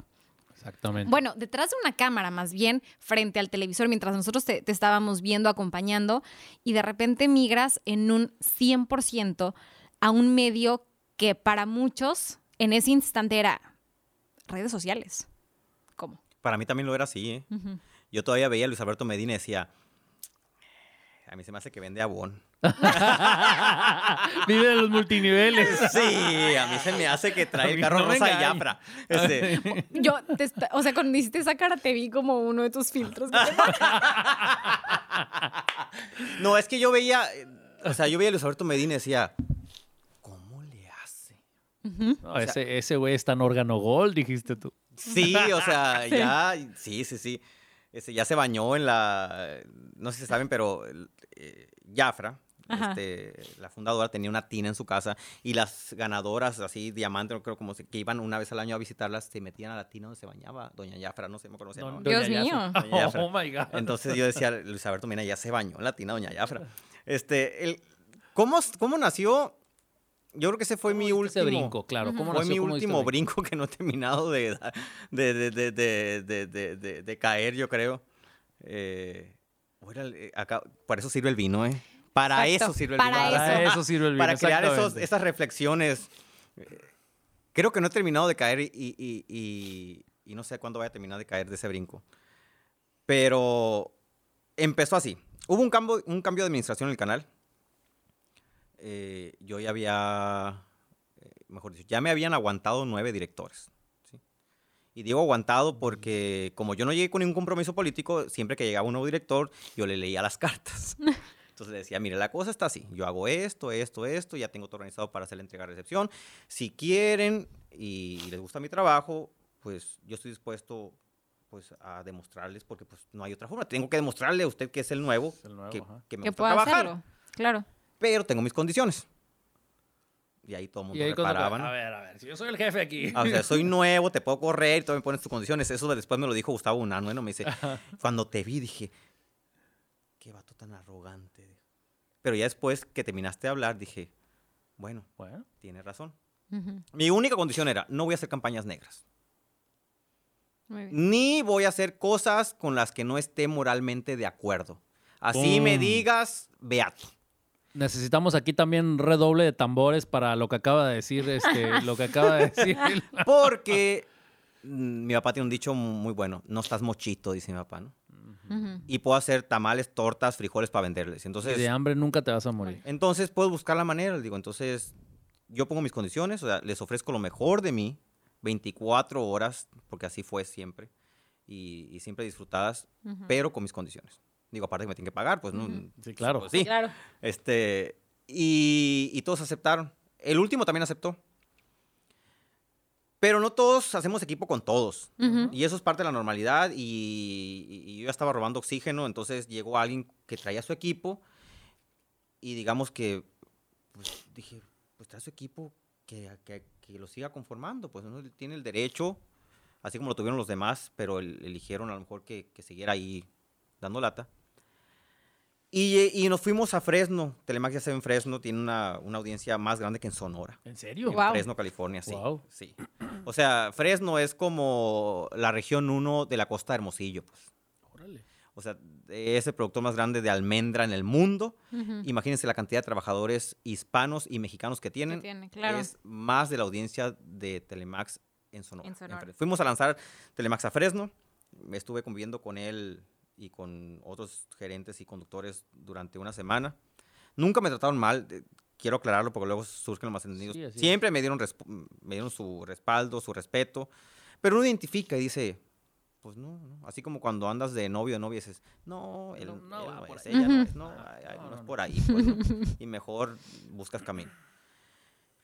Exactamente. Bueno, detrás de una cámara, más bien frente al televisor, mientras nosotros te, te estábamos viendo, acompañando, y de repente migras en un 100% a un medio que para muchos en ese instante era redes sociales. ¿Cómo? Para mí también lo era así, ¿eh? Yo todavía veía a Luis Alberto Medina y decía, a mí se me hace que vende abón. Vive de los multiniveles. Sí, a mí se me hace que trae el carro no rosa y. Jafra. Este, Yo, te o sea, cuando hiciste esa cara te vi como uno de tus filtros. no, es que yo veía, o sea, yo veía a Luis Alberto Medina y decía, ¿cómo le hace? No, ese, ese güey está en órgano gol, dijiste tú. Sí, o sea, ya, sí, sí, sí. Este, ya se bañó en la, no sé si saben, pero eh, Jafra. Este, la fundadora, tenía una tina en su casa y las ganadoras, así, diamante, no creo como que iban una vez al año a visitarlas, se metían a la tina donde se bañaba Doña Jafra, no sé cómo se llamaba. Dios Doña mío. Doña. Oh my God. Entonces yo decía, Luis Alberto Mena ya se bañó en la tina Doña Jafra. Este, el, ¿cómo, ¿Cómo nació? Yo creo que ese fue mi ¿Cómo último. brinco, claro. ¿Cómo fue nació? mi ¿Cómo diste último brinco que no he terminado de, de, de, de, de, de, de- de- de caer, yo creo. Eh, acá, para eso sirve el vino, ¿eh? Para Exacto, eso sirve el para vino. eso. Para eso sirve el vino. Para crear esos, esas reflexiones. Creo que no he terminado de caer y, y- y- y no sé cuándo voy a terminar de caer de ese brinco. Pero empezó así. hubo un cambio, un cambio de administración en el canal. Eh, yo ya había, eh, mejor dicho, ya me habían aguantado nueve directores. ¿sí? Y digo aguantado porque como yo no llegué con ningún compromiso político, siempre que llegaba un nuevo director, yo le leía las cartas. Entonces le decía, mire, la cosa está así. Yo hago esto, esto, esto, ya tengo todo organizado para hacer la entrega-recepción. Si quieren y les gusta mi trabajo, pues yo estoy dispuesto pues a demostrarles porque pues no hay otra forma. Tengo que demostrarle a usted que es el nuevo, el nuevo, que, me Que gusta pueda trabajar, hacerlo. Claro. pero tengo mis condiciones. Y ahí todo el mundo cuando- reparaban. A ver, a ver, si yo soy el jefe aquí. Ah, o sea, soy nuevo, te puedo correr, tú me pones tus condiciones. Eso después me lo dijo Gustavo Unano, ¿no? Me dice, cuando te vi dije, qué vato tan arrogante. Pero ya después que terminaste de hablar, dije, bueno, Bueno, tienes razón. Mi única condición era, no voy a hacer campañas negras. Muy bien. Ni voy a hacer cosas con las que no esté moralmente de acuerdo. Así me digas, beato. necesitamos aquí también redoble de tambores para lo que acaba de decir, este, lo que acaba de decir. Porque mm, mi papá tiene un dicho muy bueno, no estás mochito, dice mi papá, ¿no? Ujú. Y puedo hacer tamales, tortas, frijoles para venderles. Y Entonces, de hambre nunca te vas a morir. entonces puedo buscar la manera, les digo. Entonces, yo pongo mis condiciones, o sea, les ofrezco lo mejor de mí, 24 horas, porque así fue siempre, y, y siempre disfrutadas, Ujú. pero con mis condiciones. Digo, aparte que me tienen que pagar, pues, ¿no? Ujú. Sí, claro. Pues sí. Claro. Este, y, y todos aceptaron. El último también aceptó. Pero no todos hacemos equipo con todos. Y eso es parte de la normalidad. Y, y- yo ya estaba robando oxígeno, entonces llegó alguien que traía su equipo. Y digamos que, pues dije, pues trae su equipo, que, que- que lo siga conformando. Pues uno tiene el derecho, así como lo tuvieron los demás, pero el- eligieron a lo mejor que, que siguiera ahí dando lata. Y, eh, y nos fuimos a Fresno. Telemax ya se ve en Fresno, tiene una, una audiencia más grande que en Sonora. ¿En serio? En Guau. Fresno, California, sí. Guau. sí. O sea, Fresno es como la región 1 de la costa de Hermosillo, pues. Órale. O sea, es el productor más grande de almendra en el mundo. Imagínense la cantidad de trabajadores hispanos y mexicanos que tienen. tiene, claro. Es más de la audiencia de Telemax en Sonora. En Sonora. Fuimos a lanzar Telemax a Fresno. Estuve conviviendo con él y con otros gerentes y conductores durante una semana. Nunca me trataron mal. eh, Quiero aclararlo porque luego surgen los malentendidos. Sí, es. Siempre me dieron, me dieron su respaldo, su respeto. Pero uno identifica y dice, pues no, no. Así como cuando andas de novio o novia dices, no, él, No, no él no es, ella no es, no, ay, ay, No, no no, es por ahí. pues, ¿no? y mejor buscas camino.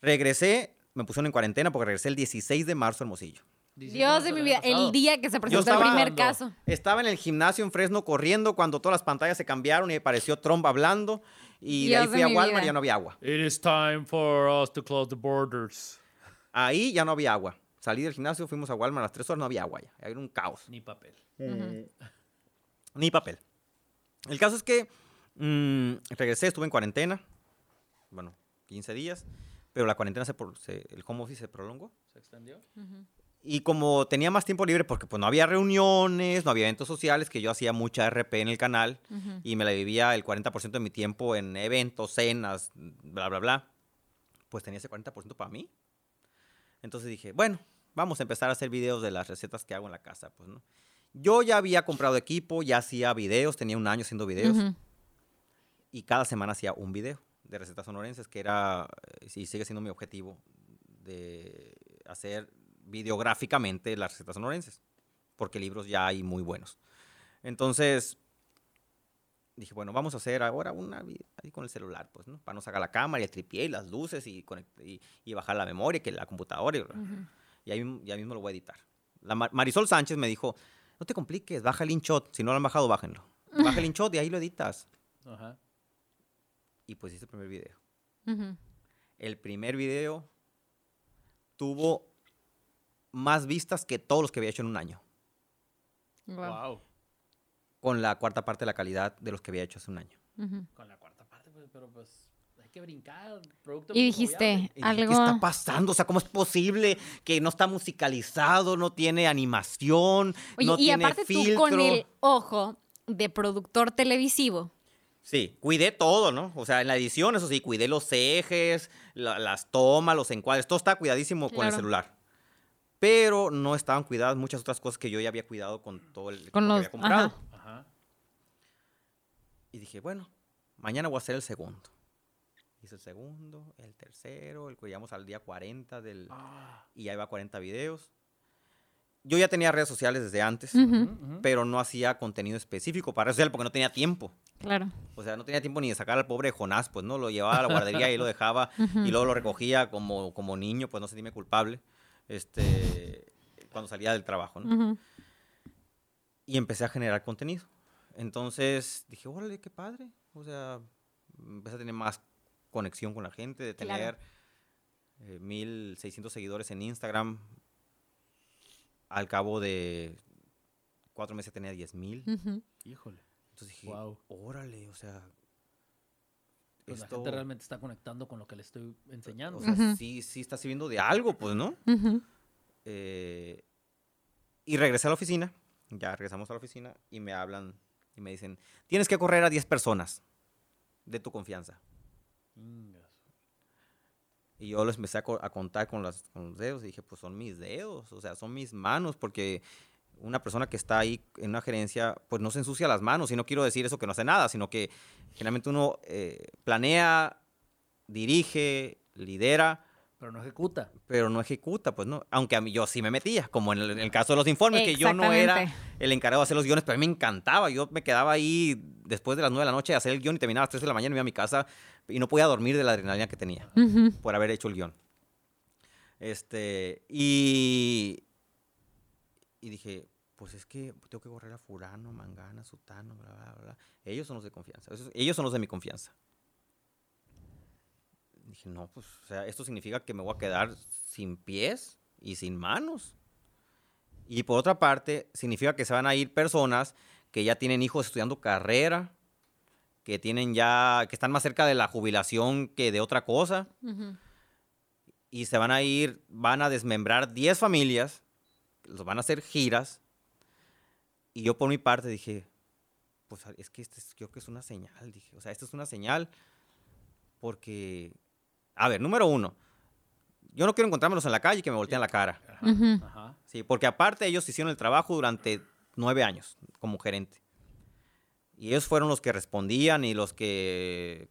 Regresé, me pusieron en cuarentena porque regresé el 16 de marzo a Hermosillo. Dios de mi vida, el día que se presentó el primer caso. Estaba en el gimnasio en Fresno corriendo cuando todas las pantallas se cambiaron y apareció Trump hablando. Y de ahí de fui a Walmart vida. y ya no había agua. It is time for us to close the borders. Ahí ya no había agua. Salí del gimnasio, fuimos a Walmart a las 3 horas, no había agua ya. Era un caos. Ni papel. Ni papel. El caso es que mm, regresé, estuve en cuarentena. Bueno, 15 días. Pero la cuarentena, se, el home office se prolongó. ¿Se extendió? Y como tenía más tiempo libre, porque pues no había reuniones, no había eventos sociales, que yo hacía mucha RP en el canal Ujú. y me la vivía el 40% de mi tiempo en eventos, cenas, bla, bla, bla, pues tenía ese 40% para mí. Entonces dije, bueno, vamos a empezar a hacer videos de las recetas que hago en la casa, pues, ¿no? Yo ya había comprado equipo, ya hacía videos, tenía un año haciendo videos Ujú. y cada semana hacía un video de recetas sonorenses, que era, eh, y sigue siendo mi objetivo, de hacer videográficamente las recetas sonorenses, porque libros ya hay muy buenos. Entonces, dije, bueno, vamos a hacer ahora una ahí con el celular, pues, ¿no? Para no sacar la cámara y el tripié y las luces y, y, y bajar la memoria, que la computadora, y, y ahí, mismo- ya mismo lo voy a editar. La Mar- Marisol Sánchez me dijo, no te compliques, baja el InShot, si no lo han bajado, bájenlo. Baja el InShot y ahí lo editas. Ajá. Y pues hice el primer video. El primer video tuvo más vistas que todos los que había hecho en un año. Wow. con la cuarta parte de la calidad de los que había hecho hace un año. Con la cuarta parte, pues, pero pues hay que brincar. Producto Y dijiste. Y dije, algo. ¿Qué está pasando? O sea, ¿cómo es posible que no está musicalizado, no tiene animación, Oye, no y tiene aparte filtro? tú con el ojo de productor televisivo. Sí, cuidé todo, ¿no? O sea, en la edición, eso sí, cuidé los ejes, la- las tomas, los encuadres, todo está cuidadísimo con el celular. Pero no estaban cuidadas muchas otras cosas que yo ya había cuidado con todo el Con que los- había comprado. ajá. Ajá. Y dije, bueno, mañana voy a hacer el segundo. Hice el segundo, el tercero, el que llegamos al día 40 del... Ah. Y ya iba 40 videos. Yo ya tenía redes sociales desde antes, Ujú, pero no hacía contenido específico para redes sociales porque no tenía tiempo. Claro. O sea, no tenía tiempo ni de sacar al pobre Jonás, pues, ¿no? Lo llevaba a la guardería y lo dejaba y luego lo recogía como, como niño, pues no sentirme culpable, este, cuando salía del trabajo, ¿no? Y empecé a generar contenido. Entonces dije, órale, qué padre. O sea, empecé a tener más conexión con la gente, de Claro. tener eh, 1600 seguidores en Instagram. Al cabo de cuatro meses tenía 10,000. Ujú. Híjole. Entonces dije, Guau. órale, o sea. Pues la gente realmente está conectando con lo que le estoy enseñando. o sea, Ujú. sí, sí está sirviendo de algo, pues, ¿no? Eh, y regresé a la oficina, ya regresamos a la oficina y me hablan y me dicen, tienes que correr a 10 personas de tu confianza. Y yo les empecé a, co- a contar con, las- con los dedos y dije, pues son mis dedos, o sea, son mis manos, porque una persona que está ahí en una gerencia, pues no se ensucia las manos, y no quiero decir eso que no hace nada, sino que generalmente uno eh, planea, dirige, lidera, Pero no ejecuta. pero no ejecuta, pues no. Aunque a mí yo sí me metía, como en el, en el caso de los informes, que yo no era el encargado de hacer los guiones, pero a mí me encantaba. Yo me quedaba ahí después de las 9 de la noche a hacer el guion y terminaba a las 3 de la mañana y me iba a mi casa y no podía dormir de la adrenalina que tenía por haber hecho el guion. Este, y, y dije, pues es que tengo que correr a Furano, Mangana, Sutano, bla, bla, bla. Ellos son los de confianza. ellos son los de mi confianza. Dije, no, pues, o sea, esto significa que me voy a quedar sin pies y sin manos. Y por otra parte, significa que se van a ir personas que ya tienen hijos estudiando carrera, que tienen ya, que están más cerca de la jubilación que de otra cosa y se van a ir, van a desmembrar 10 familias, los van a hacer giras. Y yo por mi parte dije, pues es que este es- creo que es una señal, dije, o sea, esto es una señal porque, a ver, número uno, yo no quiero encontrármelos en la calle y que me volteen la cara. Ajá. sí, porque aparte ellos hicieron el trabajo durante nueve años como gerente. Y ellos fueron los que respondían y los que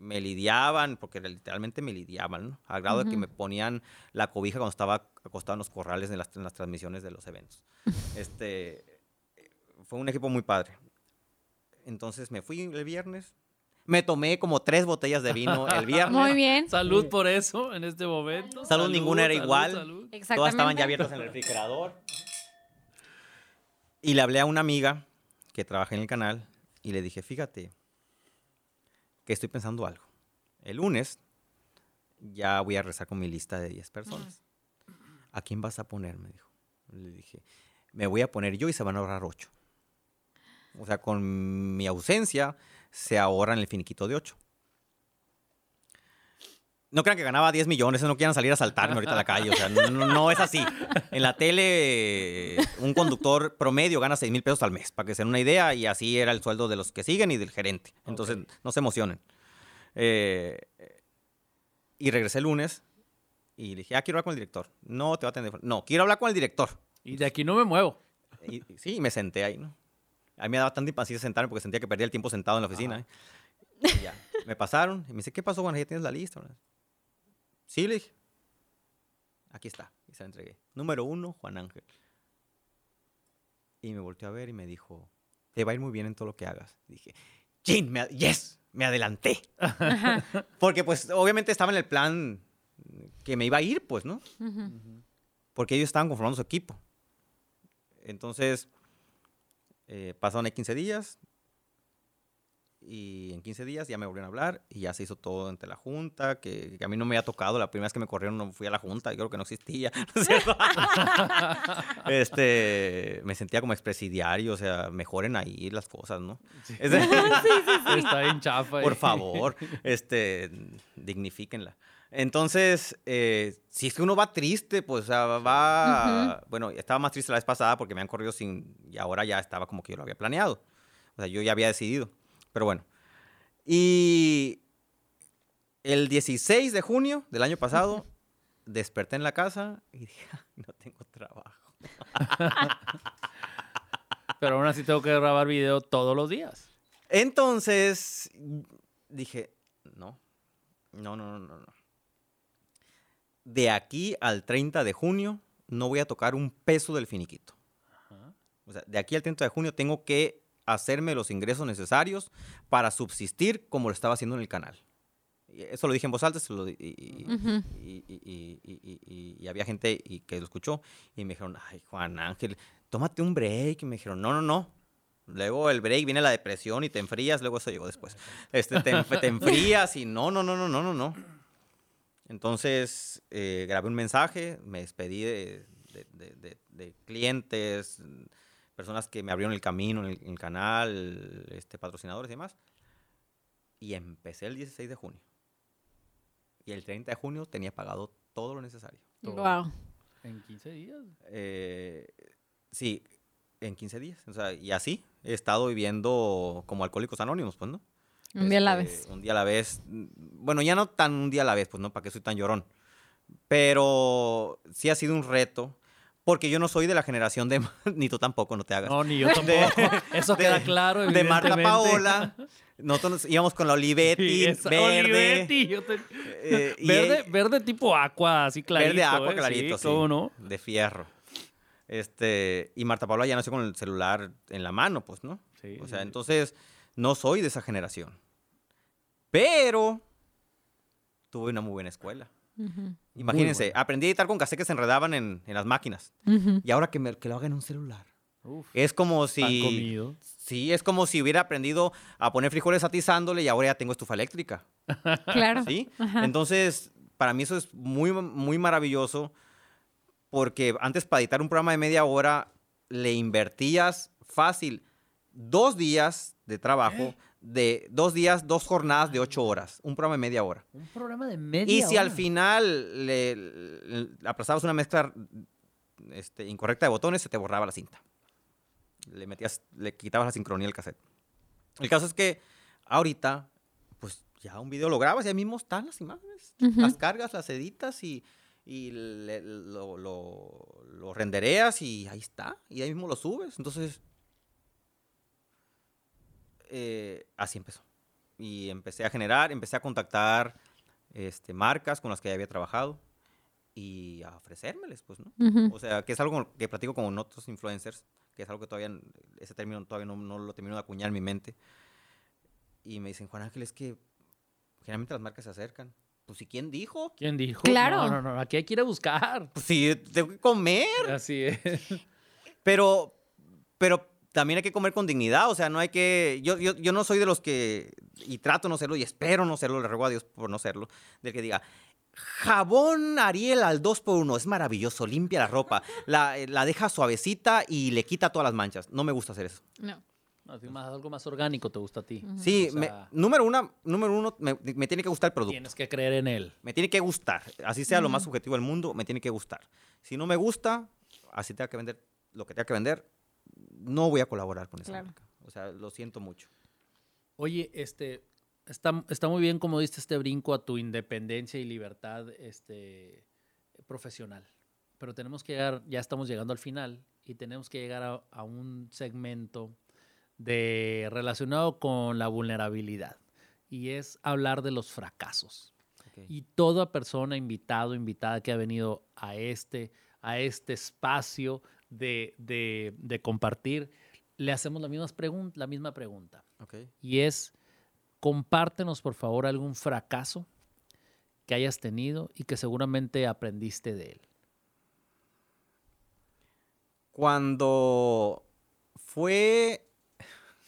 me lidiaban, porque literalmente me lidiaban, ¿no? Al grado de que me ponían la cobija cuando estaba acostado en los corrales en las, en las transmisiones de los eventos. este, fue un equipo muy padre. Entonces me fui el viernes, me tomé como tres botellas de vino el viernes. Muy bien. Salud por eso en este momento. Salud, ninguna era salud, igual. salud. Exactamente. Todas estaban ya abiertas en el refrigerador. Y le hablé a una amiga que trabaja en el canal y le dije, fíjate, que estoy pensando algo. El lunes ya voy a rezar con mi lista de 10 personas. ¿A quién vas a poner? Me dijo. Le dije, me voy a poner yo y se van a ahorrar 8. O sea, con mi ausencia se ahorran el finiquito de 8. No crean que ganaba 10 millones, no quieran salir a saltarme ahorita a la calle. O sea, no, no- no es así. En la tele, un conductor promedio gana 6 mil pesos al mes, para que se den una idea, y así era el sueldo de los que siguen y del gerente. Entonces, no se emocionen. Eh, y regresé el lunes y dije, ah, quiero hablar con el director. No, te va a atender. No, quiero hablar con el director. Y de aquí no me muevo. Y, y sí, me senté ahí, ¿no? A mí me daba tanta impaciencia sentarme porque sentía que perdía el tiempo sentado en la oficina. ¿eh? Y ya, me pasaron y me dice, ¿qué pasó, Juan? ¿Ya tienes la lista? Sí, le dije. Aquí está. Y se la entregué. Número uno, Juan Ángel. Y me volteó a ver y me dijo, te va a ir muy bien en todo lo que hagas. Y dije, ¡Chin! Me, ¡Yes! Me adelanté. Porque pues obviamente estaba en el plan que me iba a ir, pues, ¿no? Porque ellos estaban conformando su equipo. Entonces, eh, pasaron ahí 15 días y en 15 días ya me volvieron a hablar y ya se hizo todo ante la junta, que, que a mí no me había tocado, la primera vez que me corrieron no fui a la junta, yo creo que no existía, ¿no es cierto? este, me sentía como expresidiario, o sea, mejoren ahí las cosas, ¿no? Es de- Está bien chafa. por favor, este, dignifíquenla. Entonces, eh, si es que uno va triste, pues o sea, va... Bueno, estaba más triste la vez pasada porque me han corrido sin... Y ahora ya estaba como que yo lo había planeado. O sea, yo ya había decidido. Pero bueno. Y el 16 de junio del año pasado, desperté en la casa y dije, "Ay, no tengo trabajo. Pero aún así tengo que grabar video todos los días. Entonces, dije, no, no, no, no, no. De aquí al 30 de junio no voy a tocar un peso del finiquito. O sea, de aquí al 30 de junio tengo que hacerme los ingresos necesarios para subsistir como lo estaba haciendo en el canal. Eso lo dije en voz alta lo y, había gente que lo escuchó y me dijeron, ay, Juan Ángel, tómate un break. Y me dijeron, no, no, no. Luego el break viene la depresión y te enfrías, luego eso llegó después. Este, te, enf- te enfrías y no, no, no, no, no, no, no. Entonces eh, grabé un mensaje, me despedí de, de- de- de- de clientes, personas que me abrieron el camino en el, en el canal, este, patrocinadores y demás. Y empecé el 16 de junio. Y el 30 de junio tenía pagado todo lo necesario. Todo. Wow. En 15 días. Eh, sí, en 15 días. O sea, y así he estado viviendo como alcohólicos anónimos, pues, ¿no? Un día a la Este, vez. Un día a la vez. Bueno, ya no tan un día a la vez, pues no, ¿para qué soy tan llorón? Pero sí ha sido un reto, porque yo no soy de la generación de, ni tú tampoco, no te hagas. No, ni yo tampoco. Eso de- queda claro. de Marta. Paola. Nosotros nos íbamos con la Olivetti, Sí, verde. Olivetti, te- eh, verde, verde tipo agua, así clarito. verde agua ¿eh? clarito, sí. sí. ¿Cómo no? De fierro. Este, y Marta Paola ya nació con el celular en la mano, pues, ¿no? Sí, O sea, entonces no soy de esa generación. Pero tuve una muy buena escuela. Imagínense, aprendí a editar con cassette que se enredaban en, en las máquinas. Ujú. Y ahora que, me- que lo haga en un celular. Uf, Es como si... comido. Sí, es como si hubiera aprendido a poner frijoles atizándole y ahora ya tengo estufa eléctrica. Claro. ¿Sí? Ajá. Entonces, para mí eso es muy, muy maravilloso porque antes para editar un programa de media hora le invertías fácil dos días de trabajo, de dos días, dos jornadas de ocho horas, un programa de media hora. Un programa de media Y si al hora. final le, le aplastabas una mezcla este, incorrecta de botones, se te borraba la cinta. Le metías, le quitabas la sincronía al cassette. El caso es que ahorita, pues ya un video lo grabas y ahí mismo están las imágenes. Ujú. Las cargas, las editas y, y le- lo, lo- lo rendereas y ahí está. Y ahí mismo lo subes. Entonces, eh, así empezó. Y empecé a generar, empecé a contactar este, marcas con las que ya había trabajado y a ofrecérmeles, pues, ¿no? O sea, que es algo que platico con otros influencers, que es algo que todavía, ese término todavía no, no lo termino de acuñar en mi mente. Y me dicen, Juan Ángel, es que generalmente las marcas se acercan. Pues, ¿y quién dijo? ¿Quién dijo? Claro. No, no, no. Aquí hay que ir a buscar. Pues sí, tengo que comer. Así es. Pero, pero también hay que comer con dignidad. O sea, no hay que. Yo, yo, yo no soy de los que. Y trato no serlo, y espero no serlo, le ruego a Dios por no serlo. Del que diga. Jabón Ariel al 2x1 es maravilloso, limpia la ropa, la, la deja suavecita y le quita todas las manchas. No me gusta hacer eso. No. Más, algo más orgánico te gusta a ti. Sí, O me- sea- número, uno, número uno, me, me tiene que gustar el producto. Tienes que creer en él. Me tiene que gustar. Así sea lo más subjetivo del mundo, me tiene que gustar. Si no me gusta, así tenga que vender lo que tenga que vender, no voy a colaborar con esa Claro. marca. O sea, lo siento mucho. Oye, este, está, está muy bien como diste este brinco a tu independencia y libertad este, profesional. Pero tenemos que llegar, ya estamos llegando al final y tenemos que llegar a, a un segmento de, relacionado con la vulnerabilidad y es hablar de los fracasos. Y toda persona, invitado, invitada que ha venido a este, a este espacio de, de- de compartir, le hacemos la misma, pregun- la misma pregunta. Y es, compártenos por favor algún fracaso que hayas tenido y que seguramente aprendiste de él. Cuando fue.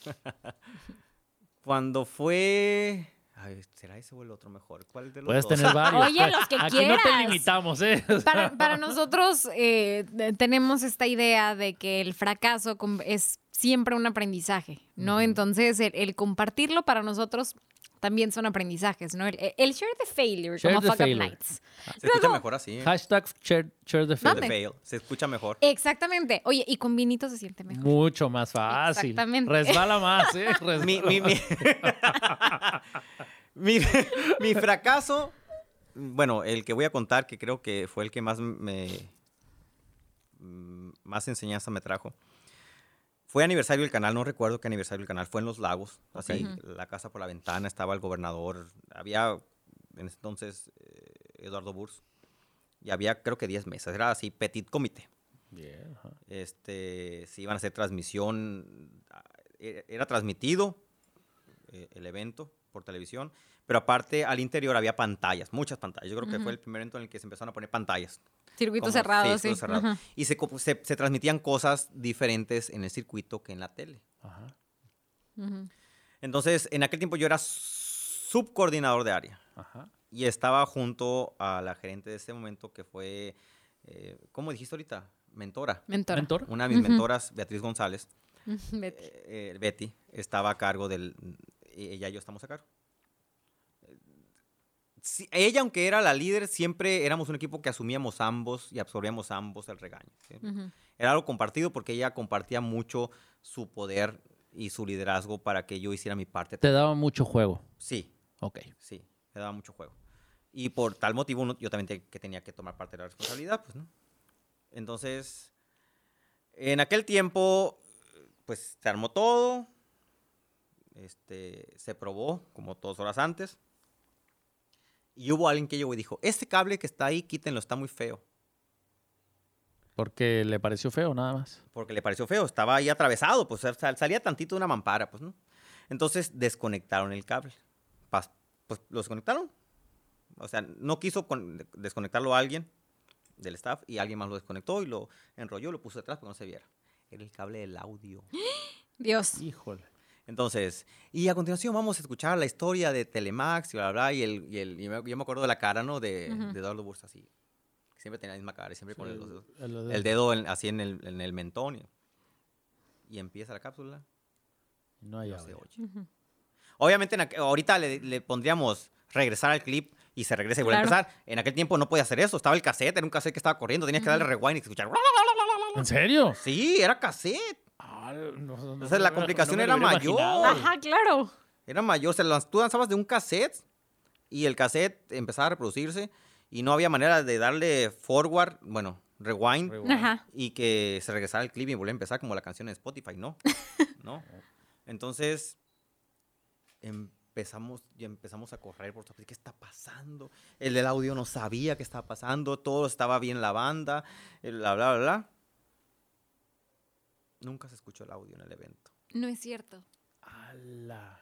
Cuando fue. Ay, ¿será ese o el otro mejor? ¿Cuál de los Puedes dos? tener varios. Oye, los que Aquí no te quieras. limitamos, ¿eh? Para, para nosotros eh, tenemos esta idea de que el fracaso es siempre un aprendizaje, ¿no? Entonces, el, el compartirlo para nosotros también son aprendizajes, ¿no? El, el share the failure, Share como the Fuck Up failure. Nights. Se escucha mejor así. ¿eh? Hashtag share, share the fail. Fail. Se escucha mejor. Exactamente. Oye, y con vinito se siente mejor. Mucho más fácil. Exactamente. Resbala más, ¿eh? Resbala mi, mi, mi, mi, mi fracaso, bueno, el que voy a contar, que creo que fue el que más me mm, más enseñanza me trajo, Fue aniversario del canal, no recuerdo qué aniversario del canal, fue en Los Lagos, así, la casa por la ventana, estaba el gobernador, había en ese entonces eh, Eduardo Burs, y había creo que 10 mesas, era así, petit comité. Ajá. Este, se iban a hacer transmisión, ah, e- era transmitido eh, el evento por televisión, pero aparte al interior había pantallas, muchas pantallas. Yo creo que fue el primer evento en el que se empezaron a poner pantallas. Circuito como- cerrado, sí. circuito cerrado. Y se, co- se- se transmitían cosas diferentes en el circuito que en la tele. Ajá. Entonces, en aquel tiempo yo era subcoordinador de área Ajá. y estaba junto a la gerente de ese momento que fue, eh, ¿cómo dijiste ahorita? Mentora. Mentora. Mentor. Una de mis mentoras, Beatriz González, Betty. eh, eh, Betty, estaba a cargo del... Ella y yo estamos a cargo. Eh, sí, ella, aunque era la líder, siempre éramos un equipo que asumíamos ambos y absorbíamos ambos el regaño. ¿sí? Ujú. Era algo compartido porque ella compartía mucho su poder y su liderazgo para que yo hiciera mi parte. Te daba mucho juego. Sí, Ok. sí, me daba mucho juego. Y por tal motivo uno- yo también te- que tenía que tomar parte de la responsabilidad, pues, ¿no? Entonces, en aquel tiempo, pues se armó todo, este, se probó como dos horas antes, y hubo alguien que llegó y dijo, este cable que está ahí, quítenlo, está muy feo. Porque le pareció feo, nada más. porque le pareció feo, estaba ahí atravesado, pues sal- salía tantito de una mampara, pues, ¿no? Entonces desconectaron el cable. Pas- pues lo desconectaron. O sea, no quiso con- desconectarlo a alguien del staff y alguien más lo desconectó y lo enrolló, lo puso detrás para que no se viera. Era el cable del audio. Dios. Híjole. Entonces, y a continuación vamos a escuchar la historia de Telemax y bla, bla, bla, y, el, y, el, y me- yo me acuerdo de la cara, ¿no? De, de Eduardo Bursa, así. Siempre tenía la misma cara, y siempre con el, los El, el dedo en- así en el, en el mentón. Y, y empieza la cápsula. No hay no se. Obviamente, en ahorita le, le pondríamos regresar al clip y se regresa y vuelve Claro. a empezar. En aquel tiempo no podía hacer eso. Estaba el cassette, era un cassette que estaba corriendo. Tenías que darle rewind y escuchar. ¿En serio? Sí, era cassette. Ah, no- no Entonces, la me- complicación era mayor. imaginado. Ajá, claro. Era mayor. Se lanz- tú lanzabas de un cassette y el cassette empezaba a reproducirse y no había manera de darle forward, bueno, rewind. Rewind. Ajá. y que se regresara el clip y volviera a empezar como la canción en Spotify, ¿no? ¿No? Entonces empezamos y empezamos a correr por ¿qué está pasando? El del audio no sabía qué estaba pasando, todo estaba bien la banda, el bla bla bla. bla. Nunca se escuchó el audio en el evento. No es cierto. Ala.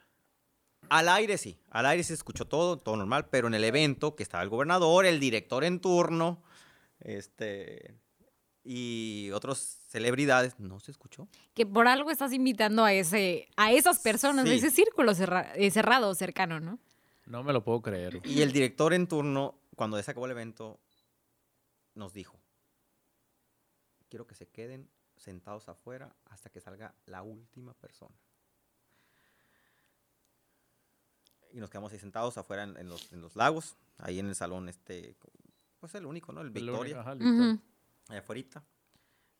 Al aire sí, al aire se escuchó todo, todo normal, pero en el evento que estaba el gobernador, el director en turno, este y otras celebridades, no se escuchó. Que por algo estás invitando a ese, a esas personas, Sí. a ese círculo cerra- eh, cerrado, cercano, ¿no? No me lo puedo creer. Y el director en turno, cuando ya se acabó el evento, nos dijo, quiero que se queden sentados afuera hasta que salga la última persona. Y nos quedamos ahí sentados afuera en, en los, en los lagos, ahí en el salón, este, pues el único, ¿no? El El Victoria, único, ajá, el Victoria. Ujú. allá afuera.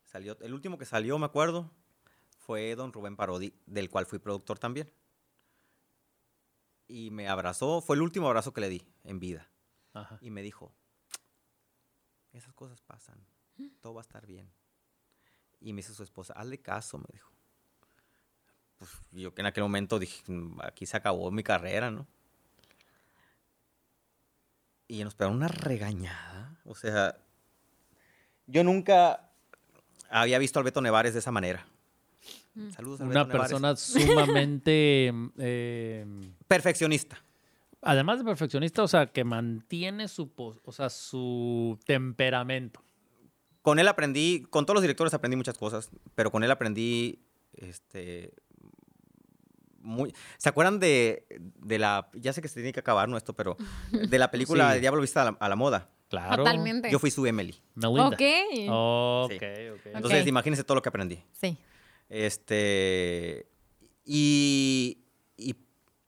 Salió, el último que salió, me acuerdo, fue don Rubén Parodi, del cual fui productor también. Y me abrazó, fue el último abrazo que le di en vida. Ajá. Y me dijo, esas cosas pasan, todo va a estar bien. Y me dice su esposa, hazle caso, me dijo. Pues yo que en aquel momento dije, "Mm, aquí se acabó mi carrera, ¿no? Y nos pegó una regañada. O sea, yo nunca había visto al Beto Nevares de esa manera. Saludos al Una Nevares. persona sumamente. eh, perfeccionista. además de perfeccionista, o sea, que mantiene su, o sea, su temperamento. Con él aprendí, con todos los directores aprendí muchas cosas, pero con él aprendí, este, muy, ¿se acuerdan de, de la, ya sé que se tiene que acabar, ¿no? Esto, pero de la película Sí. de Diablo Vista a la, a la moda. Claro. Totalmente. Yo fui su Emily. Melinda. Ok. Ok, Sí. ok. Entonces, Ok. imagínense todo lo que aprendí. Sí. Este, y, y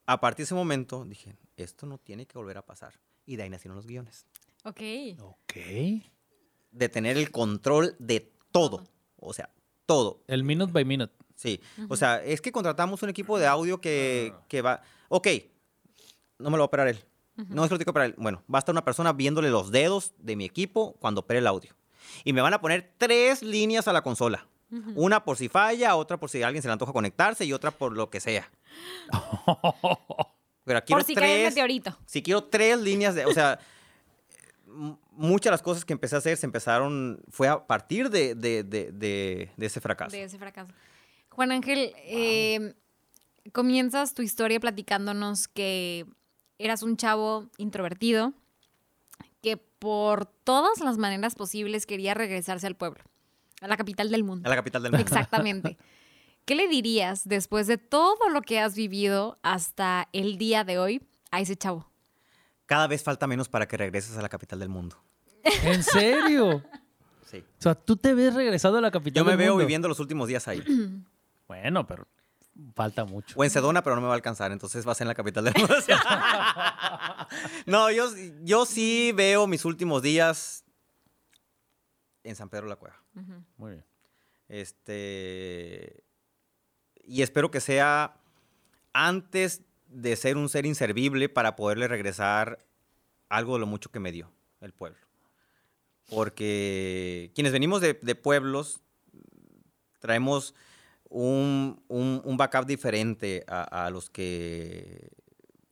a partir de ese momento dije, esto no tiene que volver a pasar. Y de ahí nacieron los guiones. Ok. Ok. De tener el control de todo. O sea, todo. El minute by minute. Sí, o sea, es que contratamos un equipo de audio que, que va, ok, no me lo va a operar él, no es que lo tengo que operar él. Bueno, va a estar una persona viéndole los dedos de mi equipo cuando opere el audio. Y me van a poner tres líneas a la consola. Una por si falla, otra por si a alguien se le antoja conectarse y otra por lo que sea. Pero quiero Por si cae el tres, meteorito. si quiero tres líneas de, o sea, muchas de las cosas que empecé a hacer se empezaron, fue a partir de, de- de- de- de ese fracaso. de ese fracaso. Juan Ángel, eh, comienzas tu historia platicándonos que eras un chavo introvertido que por todas las maneras posibles quería regresarse al pueblo, a la capital del mundo. A la capital del mundo. Exactamente. ¿Qué le dirías después de todo lo que has vivido hasta el día de hoy a ese chavo? Cada vez falta menos para que regreses a la capital del mundo. ¿En serio? Sí. O sea, tú te ves regresado a la capital Yo me del veo mundo? viviendo los últimos días ahí. Bueno, pero falta mucho. O en Sedona, pero no me va a alcanzar, entonces va a ser en la capital del mundo. no, yo, yo sí veo mis últimos días en San Pedro de la Cueva. Muy bien. Este. Y espero que sea antes de ser un ser inservible para poderle regresar algo de lo mucho que me dio el pueblo. Porque quienes venimos de, de pueblos traemos un, un- un backup diferente a, a los que.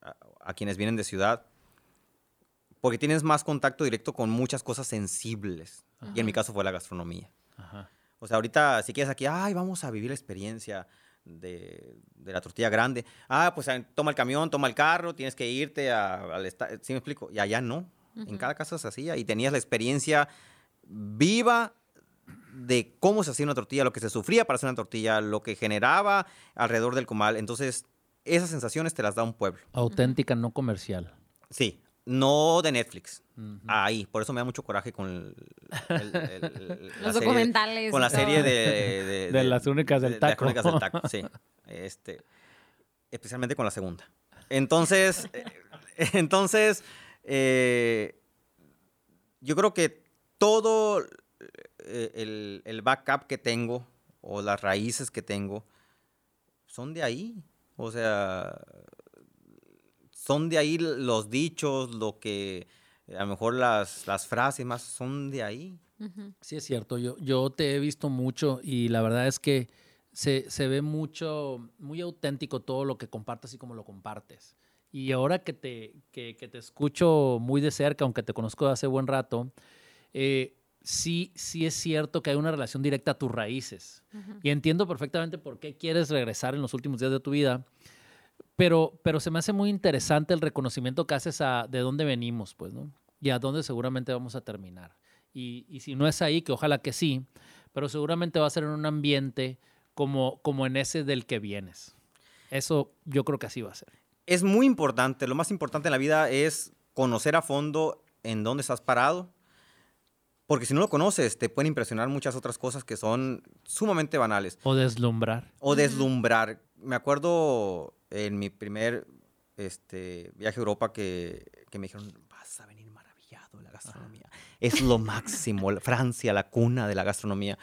A, a quienes vienen de ciudad. Porque tienes más contacto directo con muchas cosas sensibles. Y en mi caso fue la gastronomía. Ajá. O sea, ahorita si quieres aquí, ay, vamos a vivir la experiencia de, de la tortilla grande. Ah, pues toma el camión, toma el carro, tienes que irte a- al. ¿Sí me explico? Y allá no. En cada casa se hacía y tenías la experiencia viva de cómo se hacía una tortilla, lo que se sufría para hacer una tortilla, lo que generaba alrededor del comal. Entonces, esas sensaciones te las da un pueblo. Auténtica, no comercial. Sí, no de Netflix. Ahí, por eso me da mucho coraje con el, el- el- el- la Los serie- documentales. con la serie de, de, De las crónicas del de- de las taco. crónicas del taco, sí. Este, especialmente con la segunda. Entonces, eh, entonces, eh, yo creo que todo eh, el, el backup que tengo o las raíces que tengo son de ahí. O sea, son de ahí los dichos, lo que a lo mejor las, las frases más son de ahí. Sí, es cierto. Yo, yo te he visto mucho y la verdad es que se, se ve mucho, muy auténtico todo lo que compartes y cómo lo compartes. Y ahora que te, que, que te escucho muy de cerca, aunque te conozco de hace buen rato, eh, sí, sí es cierto que hay una relación directa a tus raíces. Y entiendo perfectamente por qué quieres regresar en los últimos días de tu vida. Pero, pero se me hace muy interesante el reconocimiento que haces a de dónde venimos, pues, ¿no? Y a dónde seguramente vamos a terminar. Y, y si no es ahí, que ojalá que sí, pero seguramente va a ser en un ambiente como, como en ese del que vienes. Eso yo creo que así va a ser. Es muy importante, lo más importante en la vida es conocer a fondo en dónde estás parado, porque si no lo conoces te pueden impresionar muchas otras cosas que son sumamente banales O deslumbrar. o deslumbrar. Me acuerdo en mi primer este, viaje a Europa que, que me dijeron, vas a venir maravillado de la gastronomía. Es lo máximo, Francia, la cuna de la gastronomía.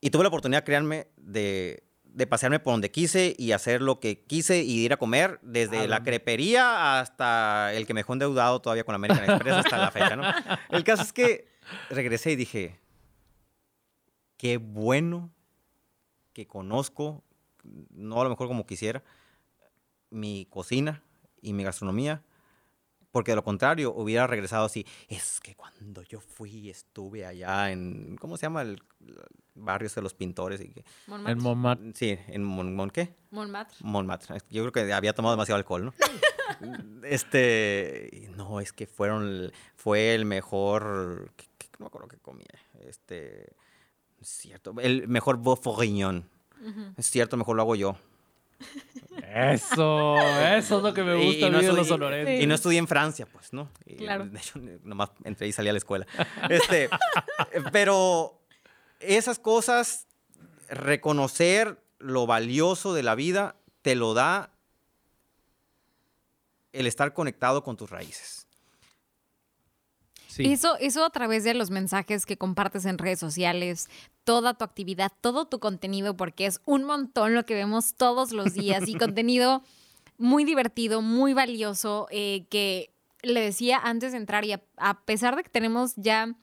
Y tuve la oportunidad, créanme, de, de pasearme por donde quise y hacer lo que quise y ir a comer, desde ¿A la crepería hasta el que me dejó endeudado todavía con American Express hasta la fecha, ¿no? El caso es que regresé y dije, qué bueno que conozco, no a lo mejor como quisiera, mi cocina y mi gastronomía, porque de lo contrario hubiera regresado así. Es que cuando yo fui, estuve allá en, ¿cómo se llama? El, barrio de los pintores. Y que, Montmartre. En Montmartre. sí, en Mon, Mon- ¿qué? Montmartre. Montmartre. Yo creo que había tomado demasiado alcohol, ¿no? este, no, es que fueron, el- fue el mejor, ¿qué- qué- no me acuerdo qué comía, este, es cierto, el mejor bourguignon. Es cierto, mejor lo hago yo. Eso, eso es lo que me gusta y no estoy- los sonorenses. Y no estudié en Francia, pues, ¿no? Y, Claro. De hecho, nomás entré y salí a la escuela. Este, pero esas cosas, reconocer lo valioso de la vida, te lo da el estar conectado con tus raíces. Sí. Eso, eso a través de los mensajes que compartes en redes sociales, toda tu actividad, todo tu contenido, porque es un montón lo que vemos todos los días y contenido muy divertido, muy valioso, eh, que le decía antes de entrar y a, a pesar de que tenemos ya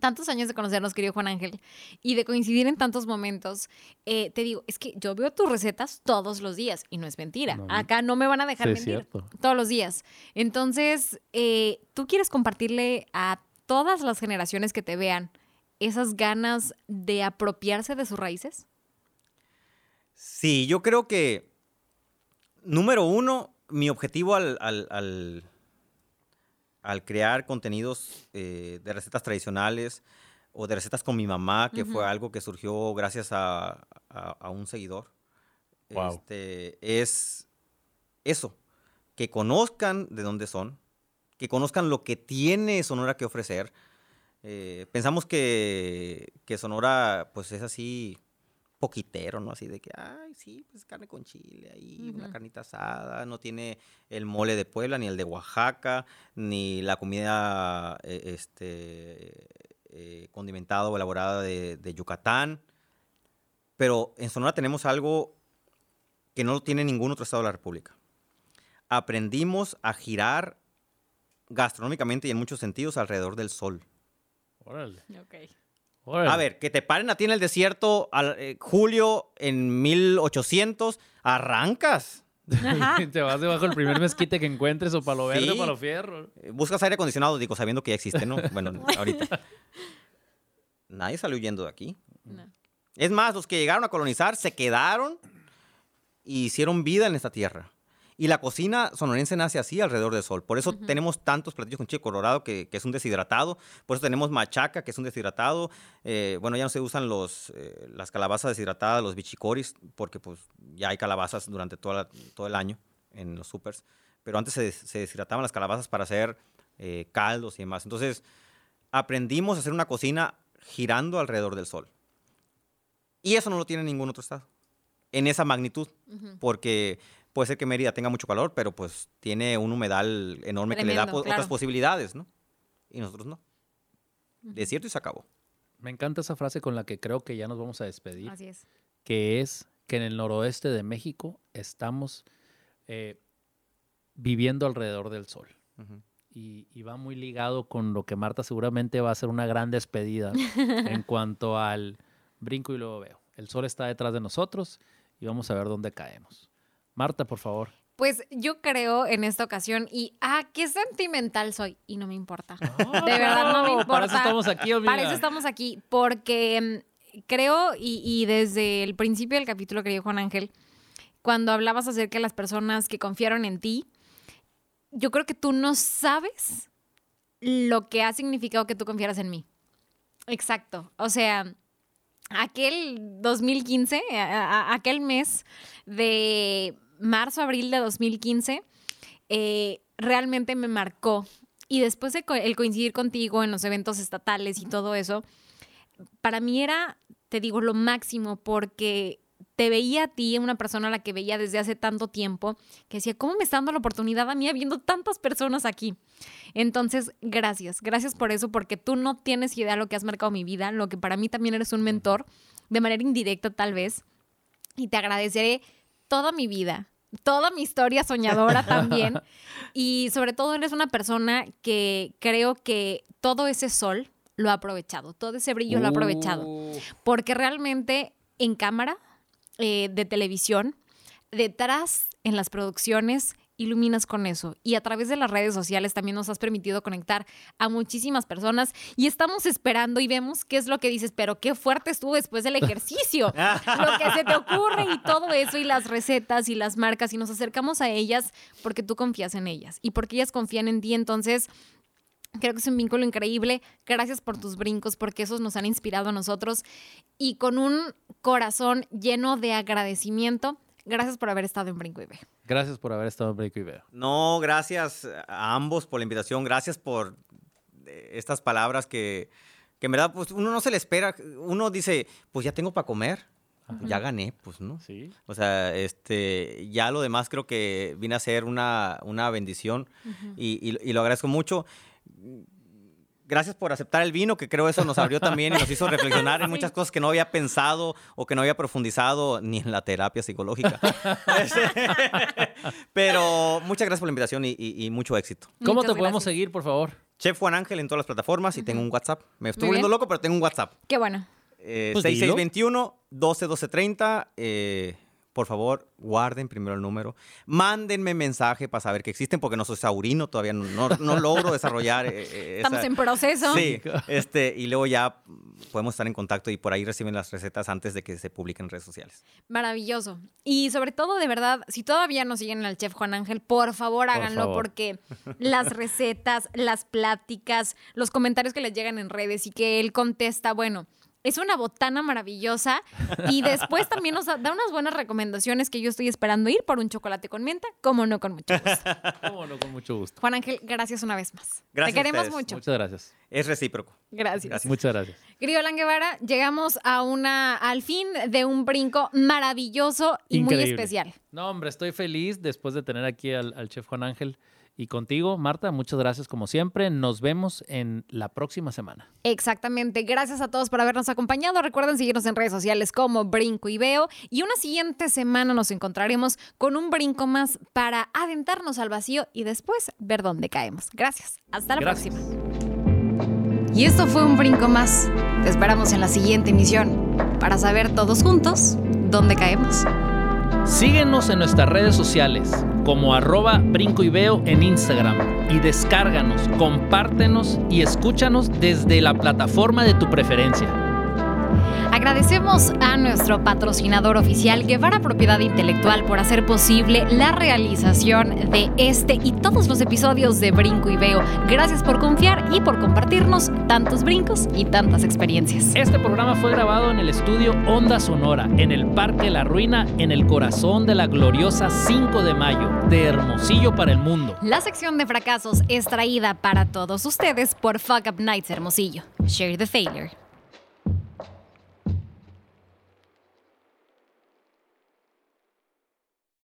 tantos años de conocernos, querido Juan Ángel, y de coincidir en tantos momentos, eh, te digo, es que yo veo tus recetas todos los días y no es mentira. No. Acá no me van a dejar Sí, mentir. cierto. Todos los días. Entonces, eh, ¿tú quieres compartirle a todas las generaciones que te vean esas ganas de apropiarse de sus raíces? Sí, yo creo que, número uno, mi objetivo al, al- al- al crear contenidos eh, de recetas tradicionales o de recetas con mi mamá, que fue algo que surgió gracias a, a- a un seguidor, este, es eso, que conozcan de dónde son, que conozcan lo que tiene Sonora que ofrecer. Eh, pensamos que, que Sonora pues es así poquitero, ¿no? Así de que, ay, sí, pues carne con chile ahí, una carnita asada, no tiene el mole de Puebla, ni el de Oaxaca, ni la comida eh, este, eh, condimentada o elaborada de, de Yucatán. Pero en Sonora tenemos algo que no lo tiene ningún otro estado de la República. Aprendimos a girar gastronómicamente y en muchos sentidos alrededor del sol. Órale. Ok. A ver, que te paren a ti en el desierto, al, eh, Julio, en 1800, arrancas. Te vas debajo del primer mezquite que encuentres o palo verde o Sí. palo fierro. Eh, Buscas aire acondicionado, digo, sabiendo que ya existe, ¿no? Bueno, ahorita. Nadie salió huyendo de aquí. No. Es más, los que llegaron a colonizar se quedaron y hicieron vida en esta tierra. Y la cocina sonorense nace así alrededor del sol. Por eso tenemos tantos platillos con chile colorado que, que es un deshidratado. Por eso tenemos machaca, que es un deshidratado. Eh, bueno, ya no se usan los, eh, las calabazas deshidratadas, los bichicoris, porque pues ya hay calabazas durante toda la- todo el año en los supers. Pero antes se, se deshidrataban las calabazas para hacer eh, caldos y demás. Entonces, aprendimos a hacer una cocina girando alrededor del sol. Y eso no lo tiene ningún otro estado. En esa magnitud. Ujú. Porque puede ser que Mérida tenga mucho calor, pero pues tiene un humedal enorme que le da otras posibilidades, ¿no? Y nosotros no. Desierto y se acabó. Me encanta esa frase con la que creo que ya nos vamos a despedir, Así es. que es que en el noroeste de México estamos eh, viviendo alrededor del sol. Y, y va muy ligado con lo que Marta seguramente va a ser una gran despedida en cuanto al brinco y luego veo. El sol está detrás de nosotros y vamos a ver dónde caemos. Marta, por favor. Pues yo creo en esta ocasión y ah, qué sentimental soy y no me importa. De verdad no me importa. Para eso estamos aquí, amiga. Para eso estamos aquí, porque mm, creo, y, y desde el principio del capítulo, querido Juan Ángel, cuando hablabas acerca de las personas que confiaron en ti, yo creo que tú no sabes lo que ha significado que tú confiaras en mí. Exacto. O sea, aquel 2015, a- a- aquel mes de marzo, abril de 2015, eh, realmente me marcó. Y después de el coincidir contigo en los eventos estatales y todo eso, para mí era, te digo, lo máximo porque te veía a ti, una persona a la que veía desde hace tanto tiempo, que decía, ¿cómo me está dando la oportunidad a mí habiendo tantas personas aquí? Entonces, gracias, gracias por eso, porque tú no tienes idea lo que has marcado mi vida, lo que para mí también eres un mentor, de manera indirecta tal vez, y te agradeceré toda mi vida, toda mi historia soñadora también, y sobre todo eres una persona que creo que todo ese sol lo ha aprovechado, todo ese brillo lo ha aprovechado. Uh, porque realmente en cámara eh, de televisión, detrás en las producciones, iluminas con eso. Y a través de las redes sociales también nos has permitido conectar a muchísimas personas y estamos esperando y vemos qué es lo que dices, pero qué fuerte estuvo después del ejercicio, lo que se te ocurre y todo eso y las recetas y las marcas y nos acercamos a ellas porque tú confías en ellas y porque ellas confían en ti, entonces... Creo que es un vínculo increíble. Gracias por tus brincos, porque esos nos han inspirado a nosotros. Y con un corazón lleno de agradecimiento, gracias por haber estado en Brinco y Ve. Gracias por haber estado en Break y Veo. No, gracias a ambos por la invitación. Gracias por eh, estas palabras que, que en verdad pues, uno no se le espera. Uno dice, pues ya tengo para comer. Ya gané, pues no. Sí. O sea, este, ya lo demás creo que vine a ser una, una bendición y, y- y lo agradezco mucho. Gracias por aceptar el vino, que creo eso nos abrió también y nos hizo reflexionar en muchas cosas que no había pensado o que no había profundizado ni en la terapia psicológica. Pero muchas gracias por la invitación y, y- y mucho éxito. ¿Cómo Muchas te podemos gracias. seguir, por favor? Chef Juan Ángel en todas las plataformas y tengo un WhatsApp. Me estoy volviendo loco, pero tengo un WhatsApp. Qué bueno. Eh, Pues dilo. 6621 12 12 30. Eh, por favor, guarden primero el número. Mándenme mensaje para saber que existen, porque no soy saurino, todavía no, no- no logro desarrollar. eh, eh, Estamos esa- en proceso. Sí, este, y luego ya podemos estar en contacto y por ahí reciben las recetas antes de que se publiquen en redes sociales. Maravilloso. Y sobre todo, de verdad, si todavía no siguen al chef Juan Ángel, por favor háganlo favor. porque las recetas, las pláticas, los comentarios que les llegan en redes y que él contesta, bueno. Es una botana maravillosa y después también nos da unas buenas recomendaciones que yo estoy esperando ir por un chocolate con mienta, como no con mucho gusto. Cómo no, con mucho gusto. Juan Ángel, gracias una vez más. Gracias Te queremos ustedes. mucho. Muchas gracias. Es recíproco. Gracias. Gracias. Muchas gracias. Querido Alan Guevara, llegamos a una, al fin de un brinco maravilloso y muy especial. No, hombre, estoy feliz después de tener aquí al, al chef Juan Ángel y contigo, Marta. Muchas gracias como siempre. Nos vemos en la próxima semana. Exactamente. Gracias a todos por habernos acompañado. Recuerden seguirnos en redes sociales como Brinco y Veo. Y una siguiente semana nos encontraremos con un brinco más para adentrarnos al vacío y después ver dónde caemos. Gracias. Hasta la Gracias. próxima. Y esto fue un brinco más. Te esperamos en la siguiente emisión para saber todos juntos dónde caemos. Síguenos en nuestras redes sociales como arroba brinco y veo en Instagram y descárganos, compártenos y escúchanos desde la plataforma de tu preferencia. Agradecemos a nuestro patrocinador oficial Guevara Propiedad Intelectual por hacer posible la realización de este y todos los episodios de Brinco y Veo. Gracias por confiar y por compartirnos tantos brincos y tantas experiencias. Este programa fue grabado en el estudio Onda Sonora, en el Parque La Ruina, en el corazón de la gloriosa 5 de mayo, de Hermosillo para el mundo. La sección de fracasos es traída para todos ustedes por Fuck Up Nights Hermosillo. Share the failure.